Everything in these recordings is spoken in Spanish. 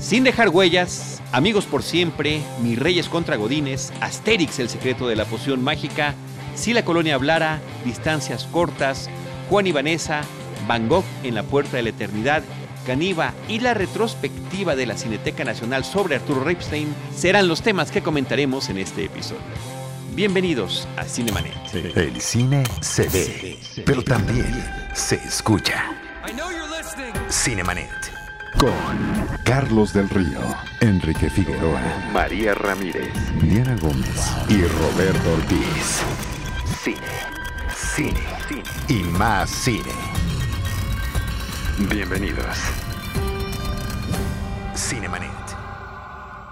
Sin dejar huellas, Amigos por siempre, Mis Reyes contra Godines, Asterix, el secreto de la poción mágica, Si la colonia hablara, Distancias cortas, Juan y Vanessa, Van Gogh en la puerta de la eternidad, Caniva y la retrospectiva de la Cineteca Nacional sobre Arturo Ripstein serán los temas que comentaremos en este episodio. Bienvenidos a Cinemanet. El cine se ve, pero también se escucha. Cinemanet. Con Carlos del Río, Enrique Figueroa, María Ramírez, Diana Gómez y Roberto Ortiz. Cine, cine, cine y más cine. Bienvenidos. Cinemanet.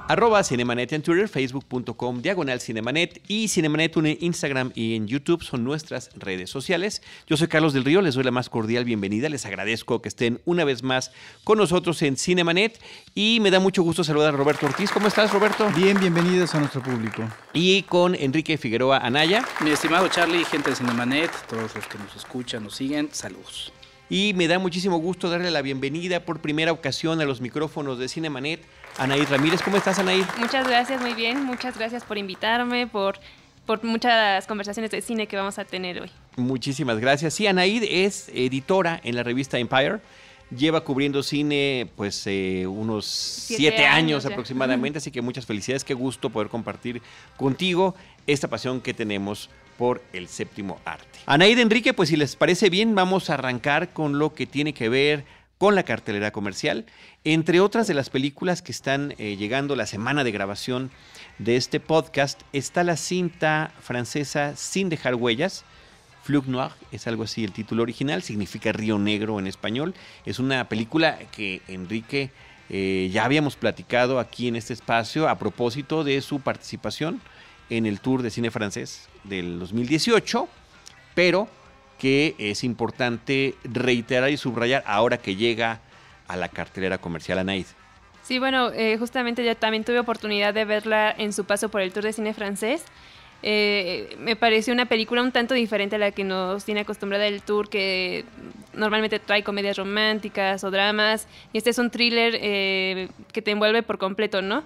Arroba Cinemanet en Twitter, facebook.com, diagonal Cinemanet y Cinemanet en Instagram y en YouTube son nuestras redes sociales. Yo soy Carlos del Río, les doy la más cordial bienvenida, les agradezco que estén una vez más con nosotros en Cinemanet y me da mucho gusto saludar a Roberto Ortiz. ¿Cómo estás, Roberto? Bien, bienvenidos a nuestro público. Y con Enrique Figueroa Anaya. Mi estimado Charlie, gente de Cinemanet, todos los que nos escuchan, nos siguen, saludos. Y me da muchísimo gusto darle la bienvenida por primera ocasión a los micrófonos de Cinemanet Anaid Ramírez. ¿Cómo estás, Anaid? Muchas gracias, muy bien. Muchas gracias por invitarme, por, por muchas conversaciones de cine que vamos a tener hoy. Muchísimas gracias. Sí, Anaid es editora en la revista Empire. Lleva cubriendo cine pues eh, unos siete, años, aproximadamente, así que muchas felicidades, qué gusto poder compartir contigo esta pasión que tenemos por el séptimo arte. Anaid Enrique, pues si les parece bien, vamos a arrancar con lo que tiene que ver con la cartelera comercial, entre otras de las películas que están eh, llegando la semana de grabación de este podcast, está la cinta francesa Sin dejar huellas, Flug Noir, es algo así el título original, significa Río Negro en español. Es una película que Enrique eh, ya habíamos platicado aquí en este espacio a propósito de su participación en el Tour de Cine Francés del 2018, pero que es importante reiterar y subrayar ahora que llega a la cartelera comercial Anaid. Sí, bueno, eh, justamente yo también tuve oportunidad de verla en su paso por el Tour de Cine Francés. Eh, me pareció una película un tanto diferente a la que nos tiene acostumbrada el tour, que normalmente trae comedias románticas o dramas, y este es un thriller eh, que te envuelve por completo, ¿no?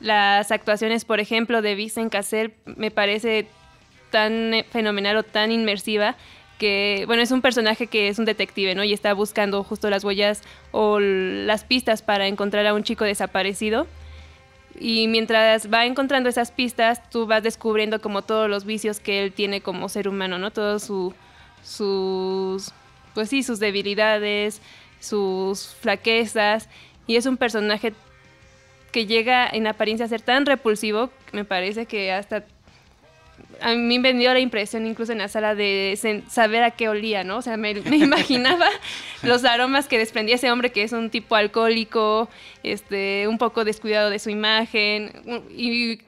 Las actuaciones, por ejemplo, de Vincent Cassel me parece tan fenomenal o tan inmersiva que, bueno, es un personaje que es un detective, ¿no? Y está buscando justo las huellas o las pistas para encontrar a un chico desaparecido. Y mientras va encontrando esas pistas, tú vas descubriendo como todos los vicios que él tiene como ser humano, ¿no? Todos su, sus, pues sí, sus debilidades, sus flaquezas. Y es un personaje que llega en apariencia a ser tan repulsivo, me parece que hasta a mí me dio la impresión incluso en la sala de saber a qué olía, ¿no? O sea, me, imaginaba los aromas que desprendía ese hombre que es un tipo alcohólico, este, un poco descuidado de su imagen y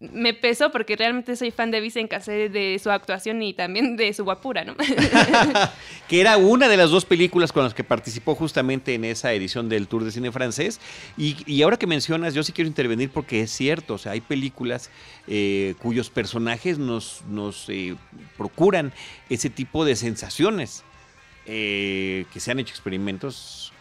me pesó porque realmente soy fan de Vicen Cassé, de su actuación y también de su guapura, ¿no? que era una de las dos películas con las que participó justamente en esa edición del Tour de Cine Francés. Y, ahora que mencionas, yo sí quiero intervenir porque es cierto, o sea, hay películas eh, cuyos personajes nos, nos eh, procuran ese tipo de sensaciones. Eh, que se han hecho experimentos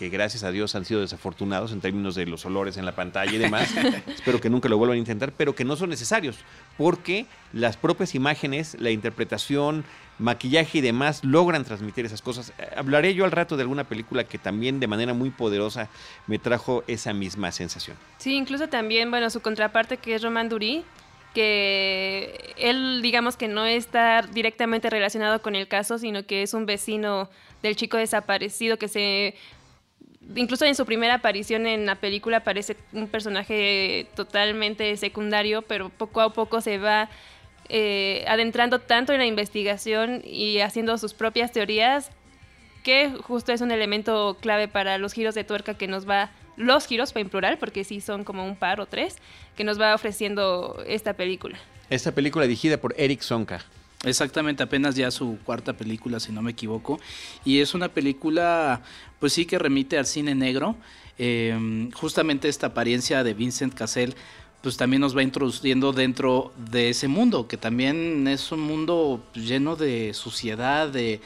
que gracias a Dios han sido desafortunados en términos de los olores en la pantalla y demás. Espero que nunca lo vuelvan a intentar, pero que no son necesarios, porque las propias imágenes, la interpretación, maquillaje y demás logran transmitir esas cosas. Eh, hablaré yo al rato de alguna película que también de manera muy poderosa me trajo esa misma sensación. Sí, incluso también, bueno, su contraparte que es Roman Durí, que él digamos que no está directamente relacionado con el caso, sino que es un vecino del chico desaparecido que se incluso en su primera aparición en la película parece un personaje totalmente secundario, pero poco a poco se va eh, adentrando tanto en la investigación y haciendo sus propias teorías que justo es un elemento clave para los giros de tuerca que nos va los giros en plural porque sí son como un par o tres que nos va ofreciendo esta película. Esta película dirigida por Eric Sonka. Exactamente, apenas ya su cuarta película, si no me equivoco. Y es una película, pues sí que remite al cine negro. Em, justamente esta apariencia de Vincent Cassel, pues también nos va introduciendo dentro de ese mundo, que también es un mundo lleno de suciedad, de,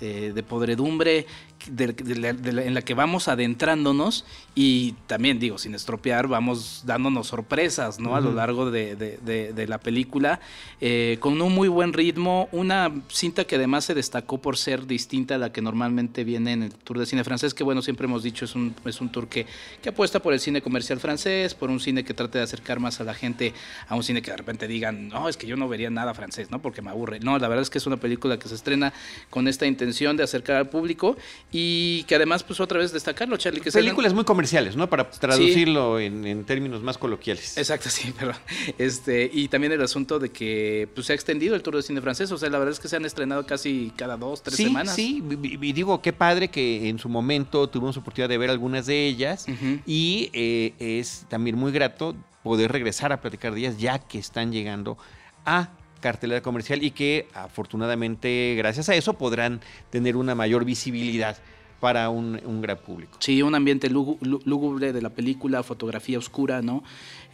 eh, de podredumbre, en la que vamos adentrándonos y también digo, sin estropear, vamos dándonos sorpresas ¿no? a lo largo de, la película, eh, con un muy buen ritmo, una cinta que además se destacó por ser distinta a la que normalmente viene en el Tour de Cine Francés, que bueno, siempre hemos dicho es un, es un tour que, que apuesta por el cine comercial francés, por un cine que trate de acercar más a la gente a un cine que de repente digan, no, es que yo no vería nada francés, ¿no? Porque me aburre. No, la verdad es que es una película que se estrena con esta intención de acercar al público y que además, pues otra vez destacarlo, Charlie. Que Películas muy comerciales, ¿no? Para traducirlo en, términos más coloquiales. Exacto, sí, perdón. Este, y también el asunto de que pues, se ha extendido el Tour de Cine francés, o sea, la verdad es que se han estrenado casi cada dos, tres semanas. Sí, y, digo, qué padre que en su momento tuvimos oportunidad de ver algunas de ellas y eh, es también muy grato poder regresar a platicar de ellas ya que están llegando a cartelera comercial y que afortunadamente gracias a eso podrán tener una mayor visibilidad para un, gran público. Sí, un ambiente lúgubre de la película, fotografía oscura, ¿no?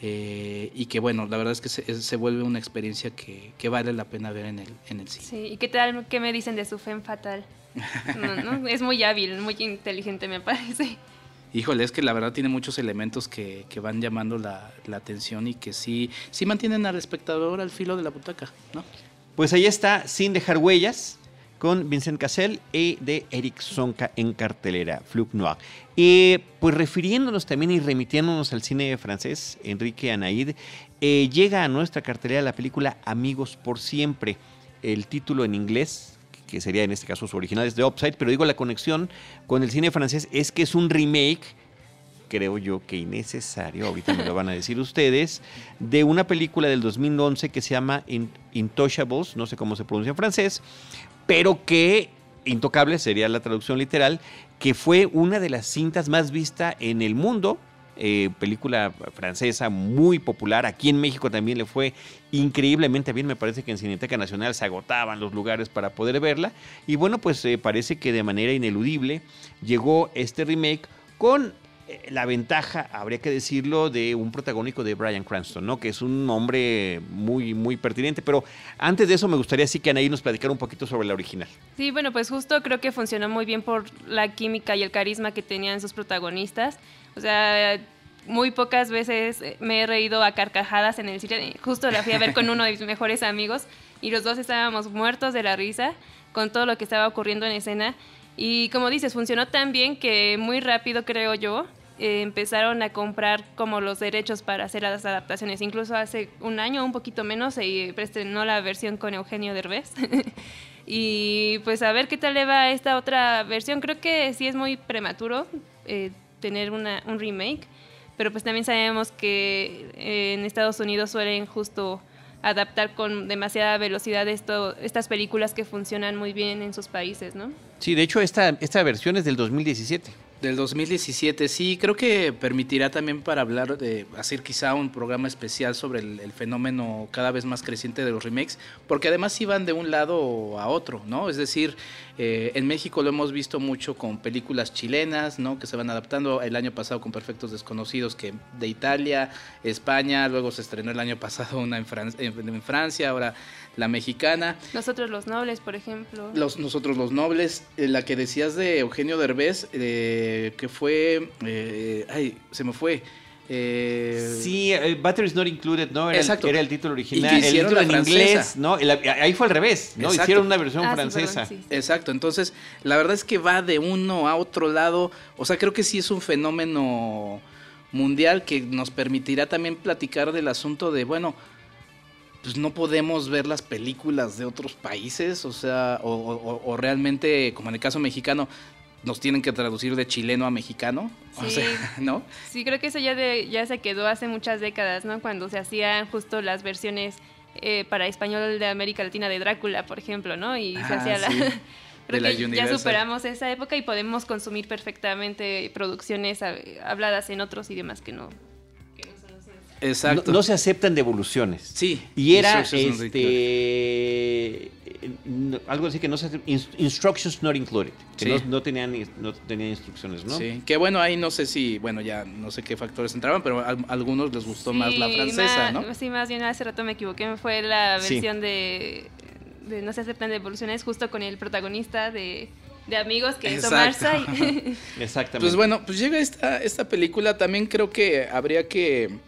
Eh, y que bueno, la verdad es que se, vuelve una experiencia que, vale la pena ver en el, en el cine. Sí, ¿y qué tal, qué me dicen de su Femme Fatal? Es muy hábil, muy inteligente me parece. Híjole, es que la verdad tiene muchos elementos que, van llamando la, atención y que sí, sí mantienen al espectador al filo de la butaca, ¿no? Pues ahí está, Sin dejar huellas, con Vincent Cassel y de Eric Sonka en cartelera, Flug Noir. Y pues refiriéndonos también y remitiéndonos al cine francés, Enrique Anaid, eh, llega a nuestra cartelera la película Amigos por Siempre. El título en inglés, que sería en este caso su original, es de Upside, pero digo la conexión con el cine francés es que es un remake creo yo que innecesario, ahorita me lo van a decir ustedes, de una película del 2011 que se llama Intouchables, no sé cómo se pronuncia en francés, pero que Intocable sería la traducción literal, que fue una de las cintas más vistas en el mundo. Eh, película francesa muy popular. Aquí en México también le fue increíblemente bien. Me parece que en Cineteca Nacional se agotaban los lugares para poder verla. Y bueno, pues eh, parece que de manera ineludible llegó este remake con eh, la ventaja, habría que decirlo, de un protagónico de Brian Cranston, ¿no? Que es un hombre muy, muy pertinente. Pero antes de eso me gustaría sí que Anaí nos platicara un poquito sobre la original. Sí, bueno, pues justo creo que funcionó muy bien por la química y el carisma que tenían sus protagonistas. O sea, muy pocas veces me he reído a carcajadas en el cine. Justo la fui a ver con uno de mis mejores amigos y los dos estábamos muertos de la risa con todo lo que estaba ocurriendo en escena. Y como dices, funcionó tan bien que muy rápido, creo yo, eh, empezaron a comprar como los derechos para hacer las adaptaciones. Incluso hace un año, un poquito menos, se estrenó la versión con Eugenio Derbez. y pues a ver qué tal le va esta otra versión. Creo que sí es muy prematuro eh, tener una, un remake, pero pues también sabemos que eh, en Estados Unidos suelen justo adaptar con demasiada velocidad esto, estas películas que funcionan muy bien en sus países, ¿no? Sí, de hecho esta, esta versión es del 2017. Del 2017, sí, creo que permitirá también para hablar de hacer quizá un programa especial sobre el, fenómeno cada vez más creciente de los remakes, porque además iban de un lado a otro, ¿no? Es decir, eh, en México lo hemos visto mucho con películas chilenas, ¿no? Que se van adaptando el año pasado con Perfectos Desconocidos, que de Italia, España, luego se estrenó el año pasado una en, en Francia, ahora la mexicana. Nosotros los nobles, por ejemplo. Los, nosotros los nobles, eh, la que decías de Eugenio Derbez, eh, que fue, eh, ay, se me fue. Eh, sí, Batteries Not Included, ¿no? Era, Exacto. El, era el título original. el título en inglés, ¿no? ahí fue al revés, ¿no? Hicieron una versión ah, francesa. Exacto, entonces la verdad es que va de uno a otro lado. O sea, creo que sí es un fenómeno mundial que nos permitirá también platicar del asunto de, bueno, pues no podemos ver las películas de otros países, o sea, o, realmente, como en el caso mexicano, nos tienen que traducir de chileno a mexicano, sí, o sea, ¿no? Sí, creo que eso ya, de, ya se quedó hace muchas décadas, ¿no? Cuando se hacían justo las versiones eh, para español de América Latina de Drácula, por ejemplo, ¿no? Y se ah, hacía la... creo que ya superamos esa época y podemos consumir perfectamente producciones habladas en otros idiomas que no Exacto. No, se aceptan devoluciones. Sí. Y era este algo así que no se instructions not included, que no, tenían no tenían instrucciones, ¿no? Sí. Que bueno, ahí no sé si, bueno, ya no sé qué factores entraban, pero a, algunos les gustó más la francesa, ¿no? Sí, más bien hace rato me equivoqué, fue la versión de, de no se aceptan devoluciones justo con el protagonista de de amigos que hizo Marza. Exactamente. Pues bueno, pues llega esta, esta película. También creo que habría que,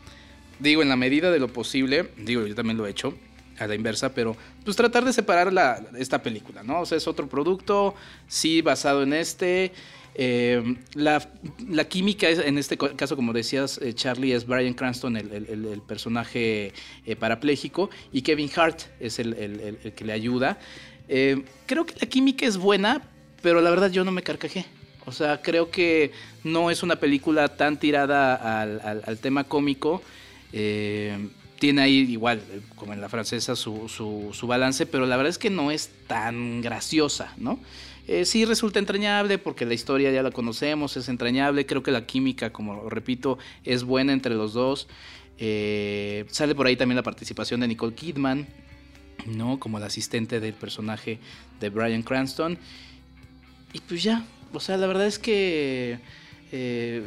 digo, en la medida de lo posible, digo, yo también lo he hecho a la inversa, pero pues tratar de separar la, esta película, ¿no? O sea, es otro producto, sí, basado en este. Eh, la, la, química es, en este caso, como decías, eh, Charlie es Brian Cranston, el, el, personaje eh, parapléjico, y Kevin Hart es el, que le ayuda. creo que la química es buena, pero la verdad yo no me carcajé. O sea, creo que no es una película tan tirada al, al tema cómico tiene ahí igual, como en la francesa, su, su, balance, pero la verdad es que no es tan graciosa, ¿no? Eh, sí resulta entrañable porque la historia ya la conocemos, es entrañable, creo que la química, como repito, es buena entre los dos. Eh, sale por ahí también la participación de Nicole Kidman, ¿no? Como la asistente del personaje de Brian Cranston. Y pues ya, o sea, la verdad es que... Eh,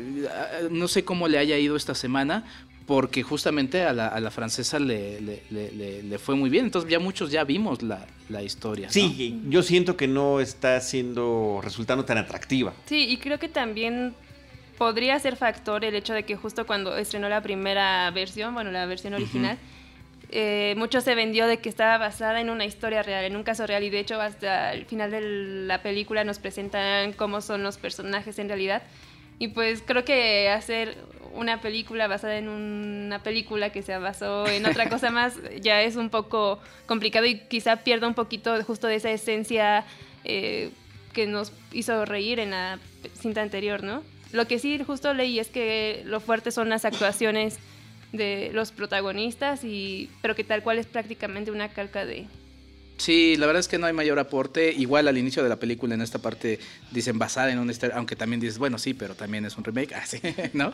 no sé cómo le haya ido esta semana, porque justamente a la, francesa le, le, fue muy bien. Entonces ya muchos ya vimos la, historia. Sí, yo siento que no está siendo, resultando tan atractiva. Sí, y creo que también podría ser factor el hecho de que justo cuando estrenó la primera versión, bueno, la versión original, eh, mucho se vendió de que estaba basada en una historia real, en un caso real, y de hecho hasta el final de la película nos presentan cómo son los personajes en realidad. Y pues creo que hacer una película basada en una película que se basó en otra cosa más ya es un poco complicado y quizá pierda un poquito justo de esa esencia eh, que nos hizo reír en la cinta anterior, ¿no? Lo que sí justo leí es que lo fuerte son las actuaciones de los protagonistas y pero que tal cual es prácticamente una calca de Sí, la verdad es que no hay mayor aporte. Igual al inicio de la película, en esta parte, dicen basada en un historia, aunque también dices, bueno, sí, pero también es un remake, así, ah, ¿no?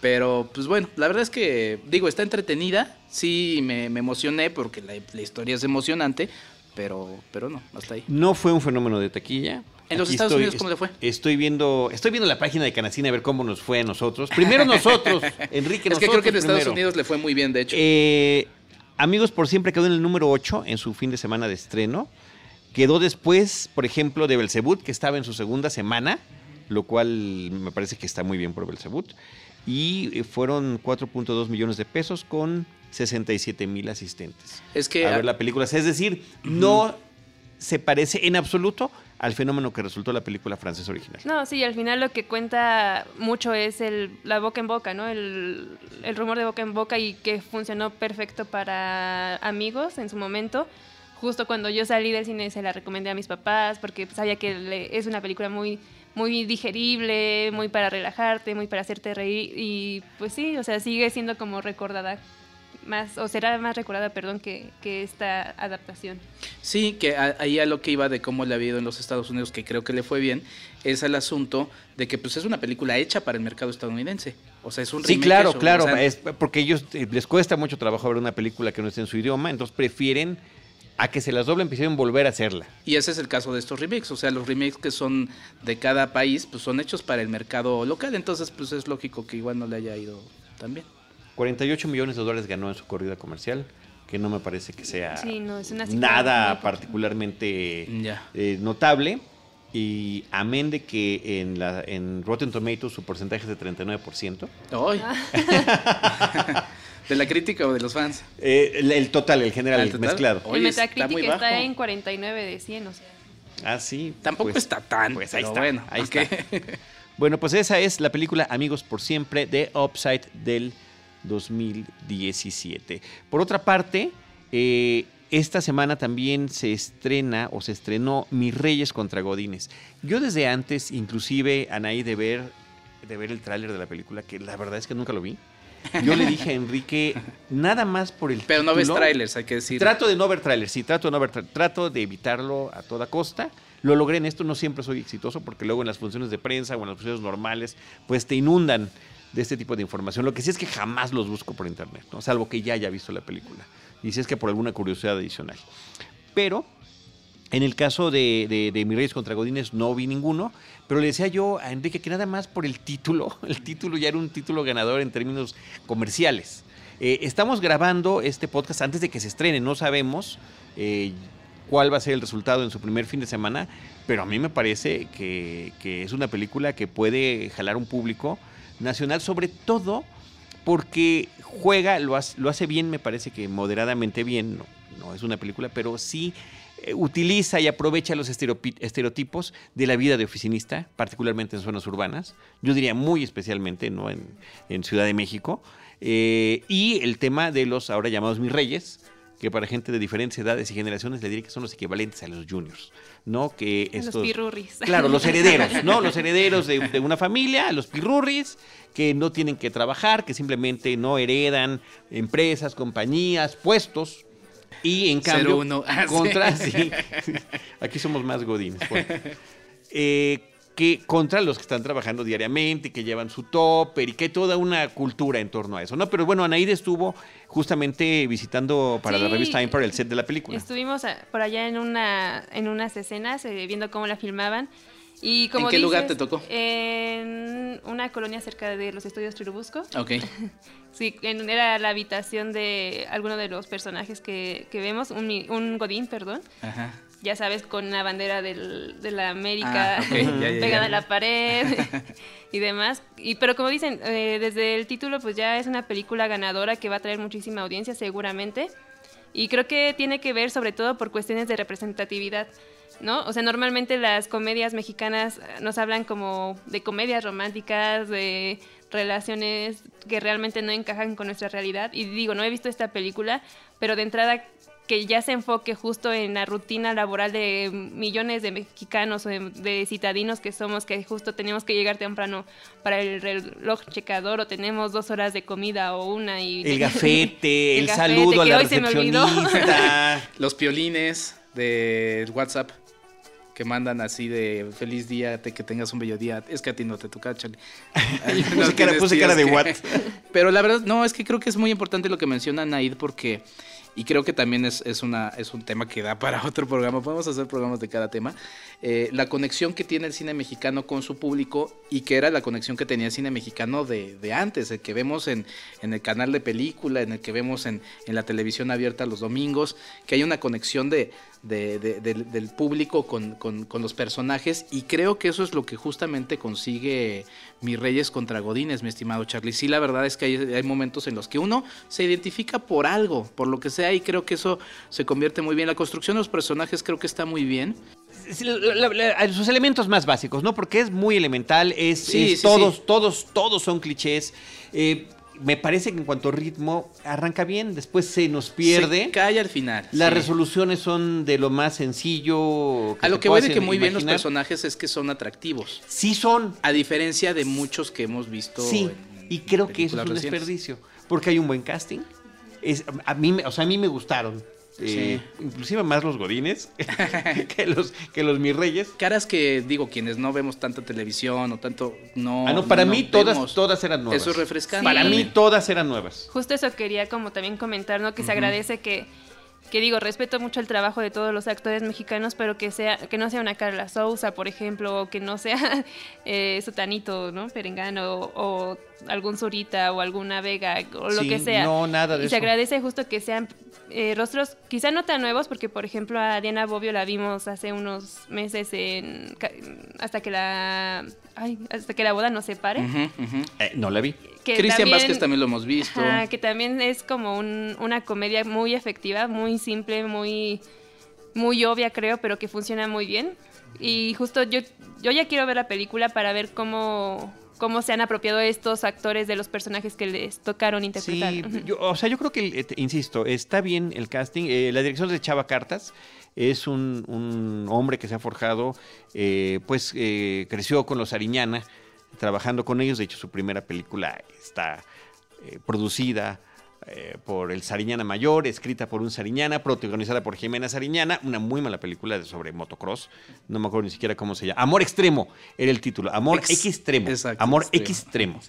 Pero, pues bueno, la verdad es que, digo, está entretenida. Sí, me, emocioné porque la, historia es emocionante, pero, pero no, hasta ahí. No fue un fenómeno de taquilla. ¿En los Estados Unidos cómo le fue? Estoy viendo, estoy viendo la página de Canacina a ver cómo nos fue a nosotros. Primero nosotros, Enrique, Es que creo que en Estados Unidos le fue muy bien, de hecho. Eh Amigos por Siempre quedó en el número 8 en su fin de semana de estreno. Quedó después, por ejemplo, de Belzebut, que estaba en su segunda semana, lo cual me parece que está muy bien por Belzebut. Y eh, fueron 4.2 millones de pesos con 67 mil asistentes. Es que. A ver la película. Es decir, no se parece en absoluto al fenómeno que resultó la película francesa original. No, sí, al final lo que cuenta mucho es el, la boca en boca, ¿no? El, rumor de boca en boca y que funcionó perfecto para amigos en su momento. Justo cuando yo salí del cine se la recomendé a mis papás porque sabía que es una película muy muy digerible, muy para relajarte, muy para hacerte reír y pues sí, o sea, sigue siendo como recordada más, o será más recordada, perdón, que, esta adaptación. Sí, que ahí a lo que iba de cómo le ha ido en los Estados Unidos, que creo que le fue bien, es el asunto de que pues es una película hecha para el mercado estadounidense. O sea, es un Sí, claro, claro, es porque ellos eh, les cuesta mucho trabajo ver una película que no esté en su idioma, entonces prefieren a que se las doblen, prefieren volver a hacerla. Y ese es el caso de estos remakes, o sea, los remakes que son de cada país, pues son hechos para el mercado local, entonces pues es lógico que igual no le haya ido tan bien. 48 millones de dólares ganó en su corrida comercial, que no me parece que sea nada particularmente eh, notable. Y amén de que en, la, en Rotten Tomatoes su porcentaje es de 39%. ¡Ay! ¿De la crítica o de los fans? Eh, el, total, el general, el, mezclado. el Metacritic está, en 49 de 100, o sea. Ah, sí. Tampoco pues, está tan. Pues ahí está. Bueno, ahí está. bueno, pues esa es la película Amigos por Siempre de Upside del 2017. Por otra parte, eh, esta semana también se estrena o se estrenó Mis Reyes contra Godines. Yo desde antes, inclusive, Anaí, de ver, de ver el tráiler de la película, que la verdad es que nunca lo vi. Yo le dije a Enrique, nada más por el Pero no ves trailers, hay que decir. Trato de no ver trailers, sí, trato de no ver trato de evitarlo a toda costa. Lo logré en esto, no siempre soy exitoso porque luego en las funciones de prensa o en las funciones normales, pues te inundan de este tipo de información. Lo que sí es que jamás los busco por internet, ¿no? salvo que ya haya visto la película. Y si es que por alguna curiosidad adicional. Pero en el caso de, de, de Reyes contra Godines no vi ninguno, pero le decía yo a Enrique que nada más por el título, el título ya era un título ganador en términos comerciales. Eh, estamos grabando este podcast antes de que se estrene, no sabemos. Eh, cuál va a ser el resultado en su primer fin de semana, pero a mí me parece que, es una película que puede jalar un público nacional, sobre todo porque juega, lo hace, lo hace bien, me parece que moderadamente bien, no, no es una película, pero sí eh, utiliza y aprovecha los estereotipos de la vida de oficinista, particularmente en zonas urbanas, yo diría muy especialmente ¿no? en, Ciudad de México, eh, y el tema de los ahora llamados mis reyes, que para gente de diferentes edades y generaciones le diría que son los equivalentes a los juniors, ¿no? Que estos, los pirurris. Claro, los herederos, ¿no? Los herederos de, una familia, los pirurris, que no tienen que trabajar, que simplemente no heredan empresas, compañías, puestos, y en cambio, uno. Ah, contra, sí. aquí somos más godines. Eh, que contra los que están trabajando diariamente, que llevan su topper y que hay toda una cultura en torno a eso, ¿no? Pero bueno, Anaíde estuvo justamente visitando para la revista Empire el set de la película. Estuvimos por allá en una en unas escenas eh, viendo cómo la filmaban. Y como ¿En qué lugar te tocó? En una colonia cerca de los estudios Churubusco. Ok. sí, era la habitación de alguno de los personajes que, vemos, un, un Godín, perdón. Ajá ya sabes, con una bandera del, de la América ah, pegada a la pared y demás. Y, pero como dicen, eh, desde el título, pues ya es una película ganadora que va a traer muchísima audiencia seguramente. Y creo que tiene que ver sobre todo por cuestiones de representatividad. ¿No? O sea, normalmente las comedias mexicanas nos hablan como de comedias románticas, de relaciones que realmente no encajan con nuestra realidad. Y digo, no he visto esta película, pero de entrada que ya se enfoque justo en la rutina laboral de millones de mexicanos o de, citadinos que somos, que justo tenemos que llegar temprano para el reloj checador o tenemos dos horas de comida o una y... El gafete, el, saludo a la recepcionista. Los piolines de WhatsApp que mandan así de feliz día, que tengas un bello día. Es que a ti no te toca, chale. puse, cara, de what. Pero la verdad, no, es que creo que es muy importante lo que menciona Naid porque y creo que también es, una, es un tema que da para otro programa. Podemos hacer programas de cada tema. Eh, la conexión que tiene el cine mexicano con su público y que era la conexión que tenía el cine mexicano de, antes, el que vemos en, el canal de película, en el que vemos en, la televisión abierta los domingos, que hay una conexión de, del público con, los personajes y creo que eso es lo que justamente consigue Mis Reyes contra Godines, mi estimado Charlie. Sí, la verdad es que hay, hay momentos en los que uno se identifica por algo, por lo que sea, y creo que eso se convierte muy bien. La construcción de los personajes creo que está muy bien sus elementos más básicos, ¿no? Porque es muy elemental, es, todos, todos, todos son clichés. Eh, me parece que en cuanto a ritmo arranca bien, después se nos pierde. Se cae al final. Las resoluciones son de lo más sencillo. a lo que voy de que muy bien los personajes es que son atractivos. Sí son. A diferencia de muchos que hemos visto. Sí, y creo que eso es un desperdicio. Porque hay un buen casting. Es, a mí, o sea, a mí me gustaron. Eh, inclusive más los godines que los que los mis reyes. Caras que digo quienes no vemos tanta televisión o tanto no. Ah, no para mí todas todas eran nuevas. Eso es refrescante. Para mí todas eran nuevas. Justo eso quería como también comentar, ¿no? Que se agradece que que digo, respeto mucho el trabajo de todos los actores mexicanos, pero que sea que no sea una Carla Sousa, por ejemplo, o que no sea eh, Sutanito, ¿no? Perengano, o, algún Zurita, o alguna Vega, o lo que sea. No, nada de y se agradece justo que sean eh, rostros quizá no tan nuevos, porque por ejemplo a Diana Bobbio la vimos hace unos meses en, hasta que la hasta que la boda nos separe. Eh, no la vi. Cristian Vázquez también lo hemos visto. que también es como una comedia muy efectiva, muy simple, muy, muy obvia creo, pero que funciona muy bien. Y justo yo, yo ya quiero ver la película para ver cómo cómo se han apropiado estos actores de los personajes que les tocaron interpretar. Sí, o sea, yo creo que, eh, insisto, está bien el casting. Eh, la dirección de Chava Cartas es un, hombre que se ha forjado, eh, pues creció con los Ariñana, trabajando con ellos. De hecho, su primera película está producida eh, por el Sariñana Mayor, escrita por un Sariñana, protagonizada por Jimena Sariñana, una muy mala película sobre motocross, no me acuerdo ni siquiera cómo se llama. Amor Extremo era el título, Amor Extremo. Amor Extremo.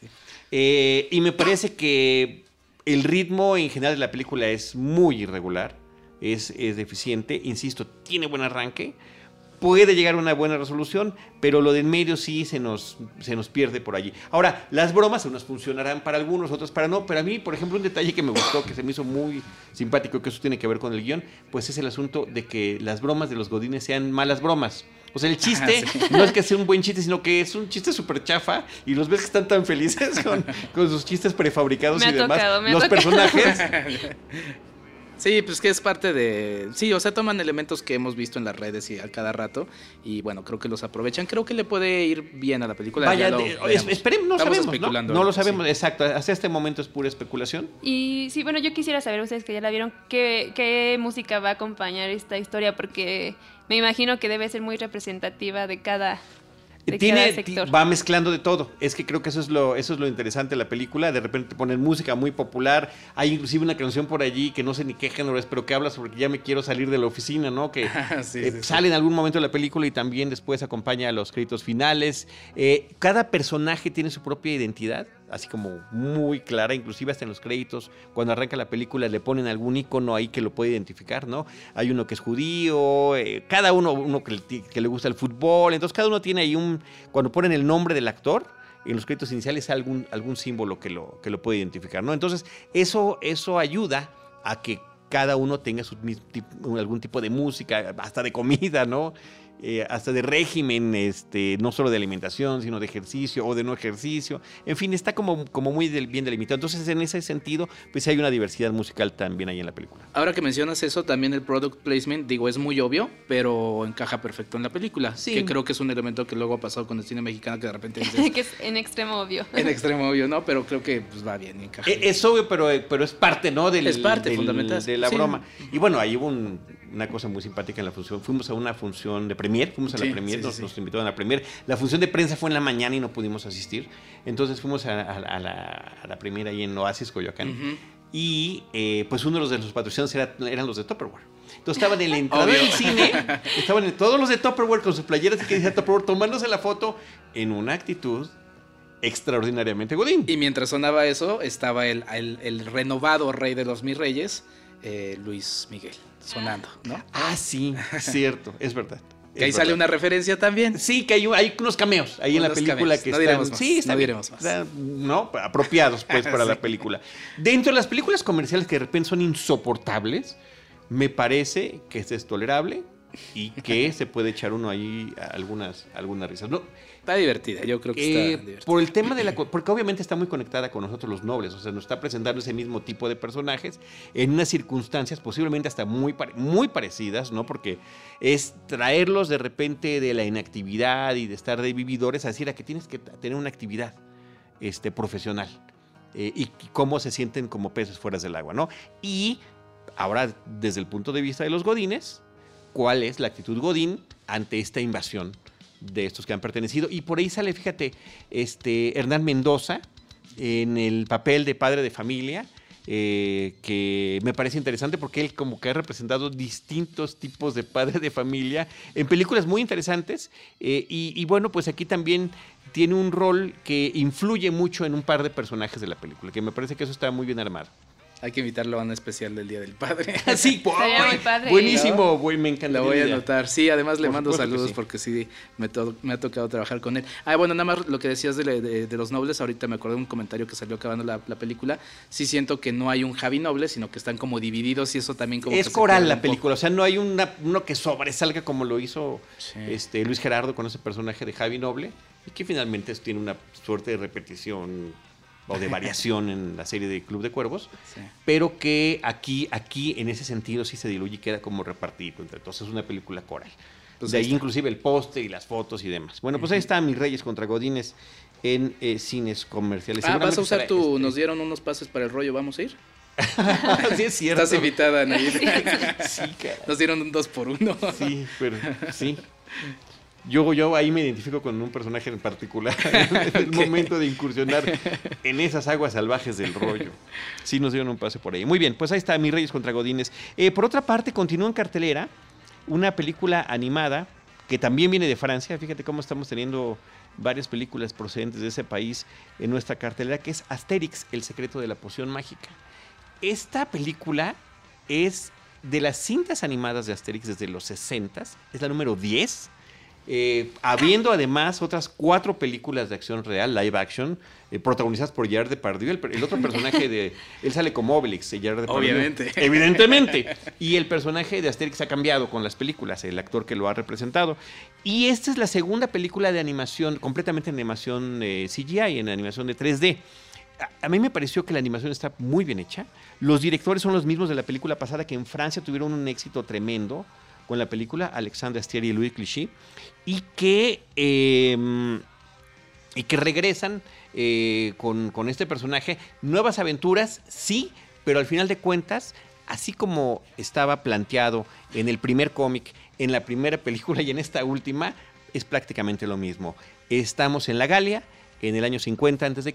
Eh, y me parece que el ritmo en general de la película es muy irregular, es, es deficiente, insisto, tiene buen arranque puede llegar a una buena resolución, pero lo de en medio sí se nos, se nos pierde por allí. Ahora, las bromas unas funcionarán para algunos, otros para no, pero a mí, por ejemplo, un detalle que me gustó, que se me hizo muy simpático, que eso tiene que ver con el guion, pues es el asunto de que las bromas de los godines sean malas bromas. O sea, el chiste no es que sea un buen chiste, sino que es un chiste súper chafa y los ves que están tan felices con, sus chistes prefabricados y demás. los personajes Sí, pues que es parte de... Sí, o sea, toman elementos que hemos visto en las redes y a cada rato y bueno, creo que los aprovechan. Creo que le puede ir bien a la película. Vaya, esperemos, no sabemos, ¿no? no lo sabemos, exacto. Hasta este momento es pura especulación. Y sí, bueno, yo quisiera saber, ustedes que ya la vieron, qué, qué música va a acompañar esta historia, porque me imagino que debe ser muy representativa de cada tiene, va mezclando de todo. Es que creo que eso es lo, eso es lo interesante de la película. De repente ponen música muy popular. Hay inclusive una canción por allí que no sé ni qué género es, pero que habla sobre que ya me quiero salir de la oficina, ¿no? Que eh, sale en algún momento de la película y también después acompaña a los créditos finales. Eh, cada personaje tiene su propia identidad así como muy clara, inclusive hasta en los créditos, cuando arranca la película le ponen algún icono ahí que lo puede identificar, ¿no? Hay uno que es judío, eh, cada uno, uno que, le gusta el fútbol, entonces cada uno tiene ahí un, cuando ponen el nombre del actor, en los créditos iniciales algún, algún símbolo que lo, que lo puede identificar, ¿no? Entonces eso, eso ayuda a que cada uno tenga su, algún tipo de música, hasta de comida, ¿no? Eh, hasta de régimen, este, no solo de alimentación, sino de ejercicio o de no ejercicio. En fin, está como, como muy bien delimitado. Entonces, en ese sentido, pues hay una diversidad musical también ahí en la película. Ahora que mencionas eso, también el product placement, digo, es muy obvio, pero encaja perfecto en la película. Sí. Que creo que es un elemento que luego ha pasado con el cine mexicano que de repente que es en extremo obvio. En extremo obvio, ¿no? Pero creo que pues, va bien, encaja. E, es, obvio, pero, pero es parte, ¿no? Del, es parte fundamental. De la broma. Y bueno, ahí hubo un una cosa muy simpática en la función. Fuimos a una función de premier, fuimos a la premier, nos, invitaron a la premier. La función de prensa fue en la mañana y no pudimos asistir. Entonces fuimos a, la, a premier ahí en Oasis, Coyoacán. Y eh, pues uno de los, patrocinadores eran los de Tupperware. Entonces estaban en la entrada del cine, estaban todos los de Tupperware con sus playeras que decía Tupperware tomándose la foto en una actitud extraordinariamente godín. Y mientras sonaba eso, estaba el, el, renovado rey de los mis reyes, eh, Luis Miguel sonando, ¿no? Ah, sí, cierto, es verdad. Que ahí sale una referencia también. Sí, que hay, hay unos cameos ahí en la película que no están, más, sí, no diremos más. no, apropiados pues para la película. Dentro de las películas comerciales que de repente son insoportables, me parece que es tolerable y que se puede echar uno ahí algunas algunas risas. No, Está divertida, yo creo que está eh, divertida. Por el tema de la... Porque obviamente está muy conectada con nosotros los nobles, o sea, nos está presentando ese mismo tipo de personajes en unas circunstancias posiblemente hasta muy, muy parecidas, ¿no? Porque es traerlos de repente de la inactividad y de estar de vividores a decir a que tienes que tener una actividad este, profesional eh, y cómo se sienten como peces fuera del agua, ¿no? Y ahora, desde el punto de vista de los godines, ¿cuál es la actitud godín ante esta invasión? de estos que han pertenecido. Y por ahí sale, fíjate, este Hernán Mendoza en el papel de padre de familia. Eh, que me parece interesante porque él como que ha representado distintos tipos de padre de familia en películas muy interesantes eh, y, bueno pues aquí también tiene un rol que influye mucho en un par de personajes de la película que me parece que eso está muy bien armado. Hay que invitarlo a un especial del Día del Padre. sí, muy padre. Buenísimo, güey, me encanta. La voy a anotar. Sí, además le mando saludos porque sí, me, ha tocado trabajar con él. Ah, bueno, nada más lo que decías de, los nobles, ahorita me acordé de un comentario que salió acabando la, película. Sí siento que no hay un Javi noble, sino que están como divididos y eso también como... Es coral la película, o sea, no hay una, uno que sobresalga como lo hizo este, Luis Gerardo con ese personaje de Javi Noble y que finalmente tiene una suerte de repetición o de variación en la serie de Club de Cuervos, pero que aquí, aquí en ese sentido sí se diluye y queda como repartido. Entonces es una película coral. De ahí, inclusive el poste y las fotos y demás. Bueno, pues ahí está Mis Reyes contra Godines en eh, cines comerciales. Ah, vas a usar tu, este nos dieron unos pases para el rollo, ¿vamos a ir? sí, es cierto. Estás invitada, Nair. sí, Nos dieron un dos por uno. sí, pero sí. Yo, yo ahí me identifico con un personaje en particular en el momento de incursionar en esas aguas salvajes del rollo. Sí nos dieron un pase por ahí. Muy bien, pues ahí está Mi Reyes contra Godines. Eh, por otra parte, continúa en cartelera una película animada que también viene de Francia. Fíjate cómo estamos teniendo varias películas procedentes de ese país en nuestra cartelera, que es Asterix, el secreto de la poción mágica. Esta película es de las cintas animadas de Asterix desde los 60 es la número 10 eh, habiendo además otras cuatro películas de acción real, live action, eh, protagonizadas por Gerard Depardieu. El, el otro personaje de. Él sale como Obelix, eh, Gerard Depardieu. Obviamente. Evidentemente. Y el personaje de Asterix ha cambiado con las películas, el actor que lo ha representado. Y esta es la segunda película de animación, completamente en animación CGI, en animación de 3D. A, a mí me pareció que la animación está muy bien hecha. Los directores son los mismos de la película pasada, que en Francia tuvieron un éxito tremendo con la película, Alexandre Astier y Louis Clichy y que, em, y que regresan eh, con, con este personaje. Nuevas aventuras, sí, pero al final de cuentas, así como estaba planteado en el primer cómic, en la primera película y en esta última, es prácticamente lo mismo. Estamos en la Galia, en el año 50 a.C.,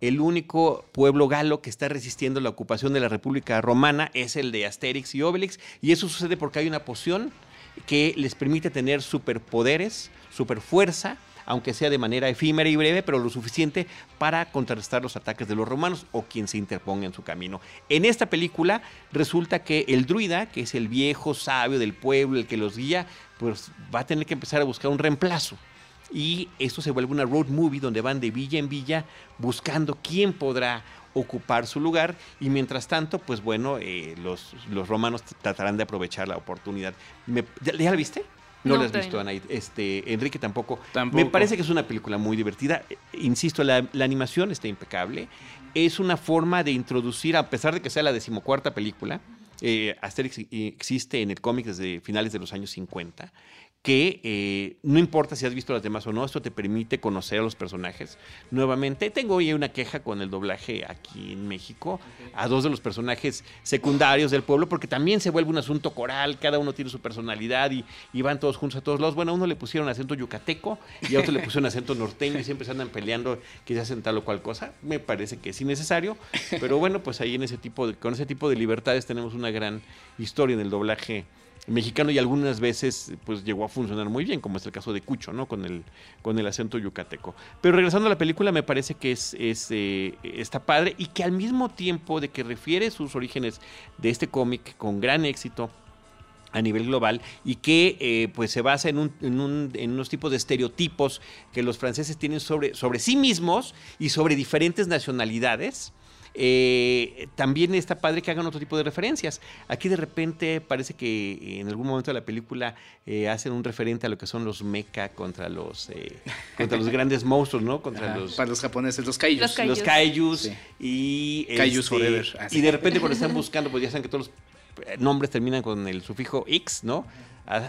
el único pueblo galo que está resistiendo la ocupación de la República Romana es el de Asterix y Obelix, y eso sucede porque hay una poción que les permite tener superpoderes, superfuerza, aunque sea de manera efímera y breve, pero lo suficiente para contrarrestar los ataques de los romanos o quien se interponga en su camino. En esta película resulta que el druida, que es el viejo sabio del pueblo, el que los guía, pues va a tener que empezar a buscar un reemplazo. Y esto se vuelve una road movie donde van de villa en villa buscando quién podrá ocupar su lugar y mientras tanto, pues bueno, eh, los, los, romanos tratarán de aprovechar la oportunidad. ¿ya, la viste? No, la has visto, Ana. Este, Enrique tampoco. Me parece que es una película muy divertida. Eh, insisto, la, animación está impecable. Es una forma de introducir, a pesar de que sea la decimocuarta película, eh, Asterix existe en el cómic desde finales de los años 50 que eh, no importa si has visto las demás o no, esto te permite conocer a los personajes nuevamente. Tengo hoy una queja con el doblaje aquí en México a dos de los personajes secundarios del pueblo, porque también se vuelve un asunto coral, cada uno tiene su personalidad y, van todos juntos a todos lados. Bueno, a uno le pusieron acento yucateco y a otro le pusieron acento norteño y siempre se andan peleando que se hacen tal o cual cosa. Me parece que es innecesario, pero bueno, pues ahí en ese tipo de, con ese tipo de libertades tenemos una gran historia en el doblaje mexicano y algunas veces pues llegó a funcionar muy bien, como es el caso de Cucho, ¿no? Con el, con el acento yucateco. Pero regresando a la película, me parece que es, eh, está padre y que al mismo tiempo de que refiere sus orígenes de este cómic con gran éxito a nivel global y que eh, pues se basa en, un, en, un, en, unos tipos de estereotipos que los franceses tienen sobre, sobre sí mismos y sobre diferentes nacionalidades eh, también está padre que hagan otro tipo de referencias. Aquí de repente parece que en algún momento de la película eh, hacen un referente a lo que son los mecha contra los eh, contra los grandes monstruos, ¿no? Contra los para los japoneses, los kaijus. Los kaijus, y kaijus este, forever. Y de repente cuando están buscando, pues ya saben que todos los nombres terminan con el sufijo X, ¿no?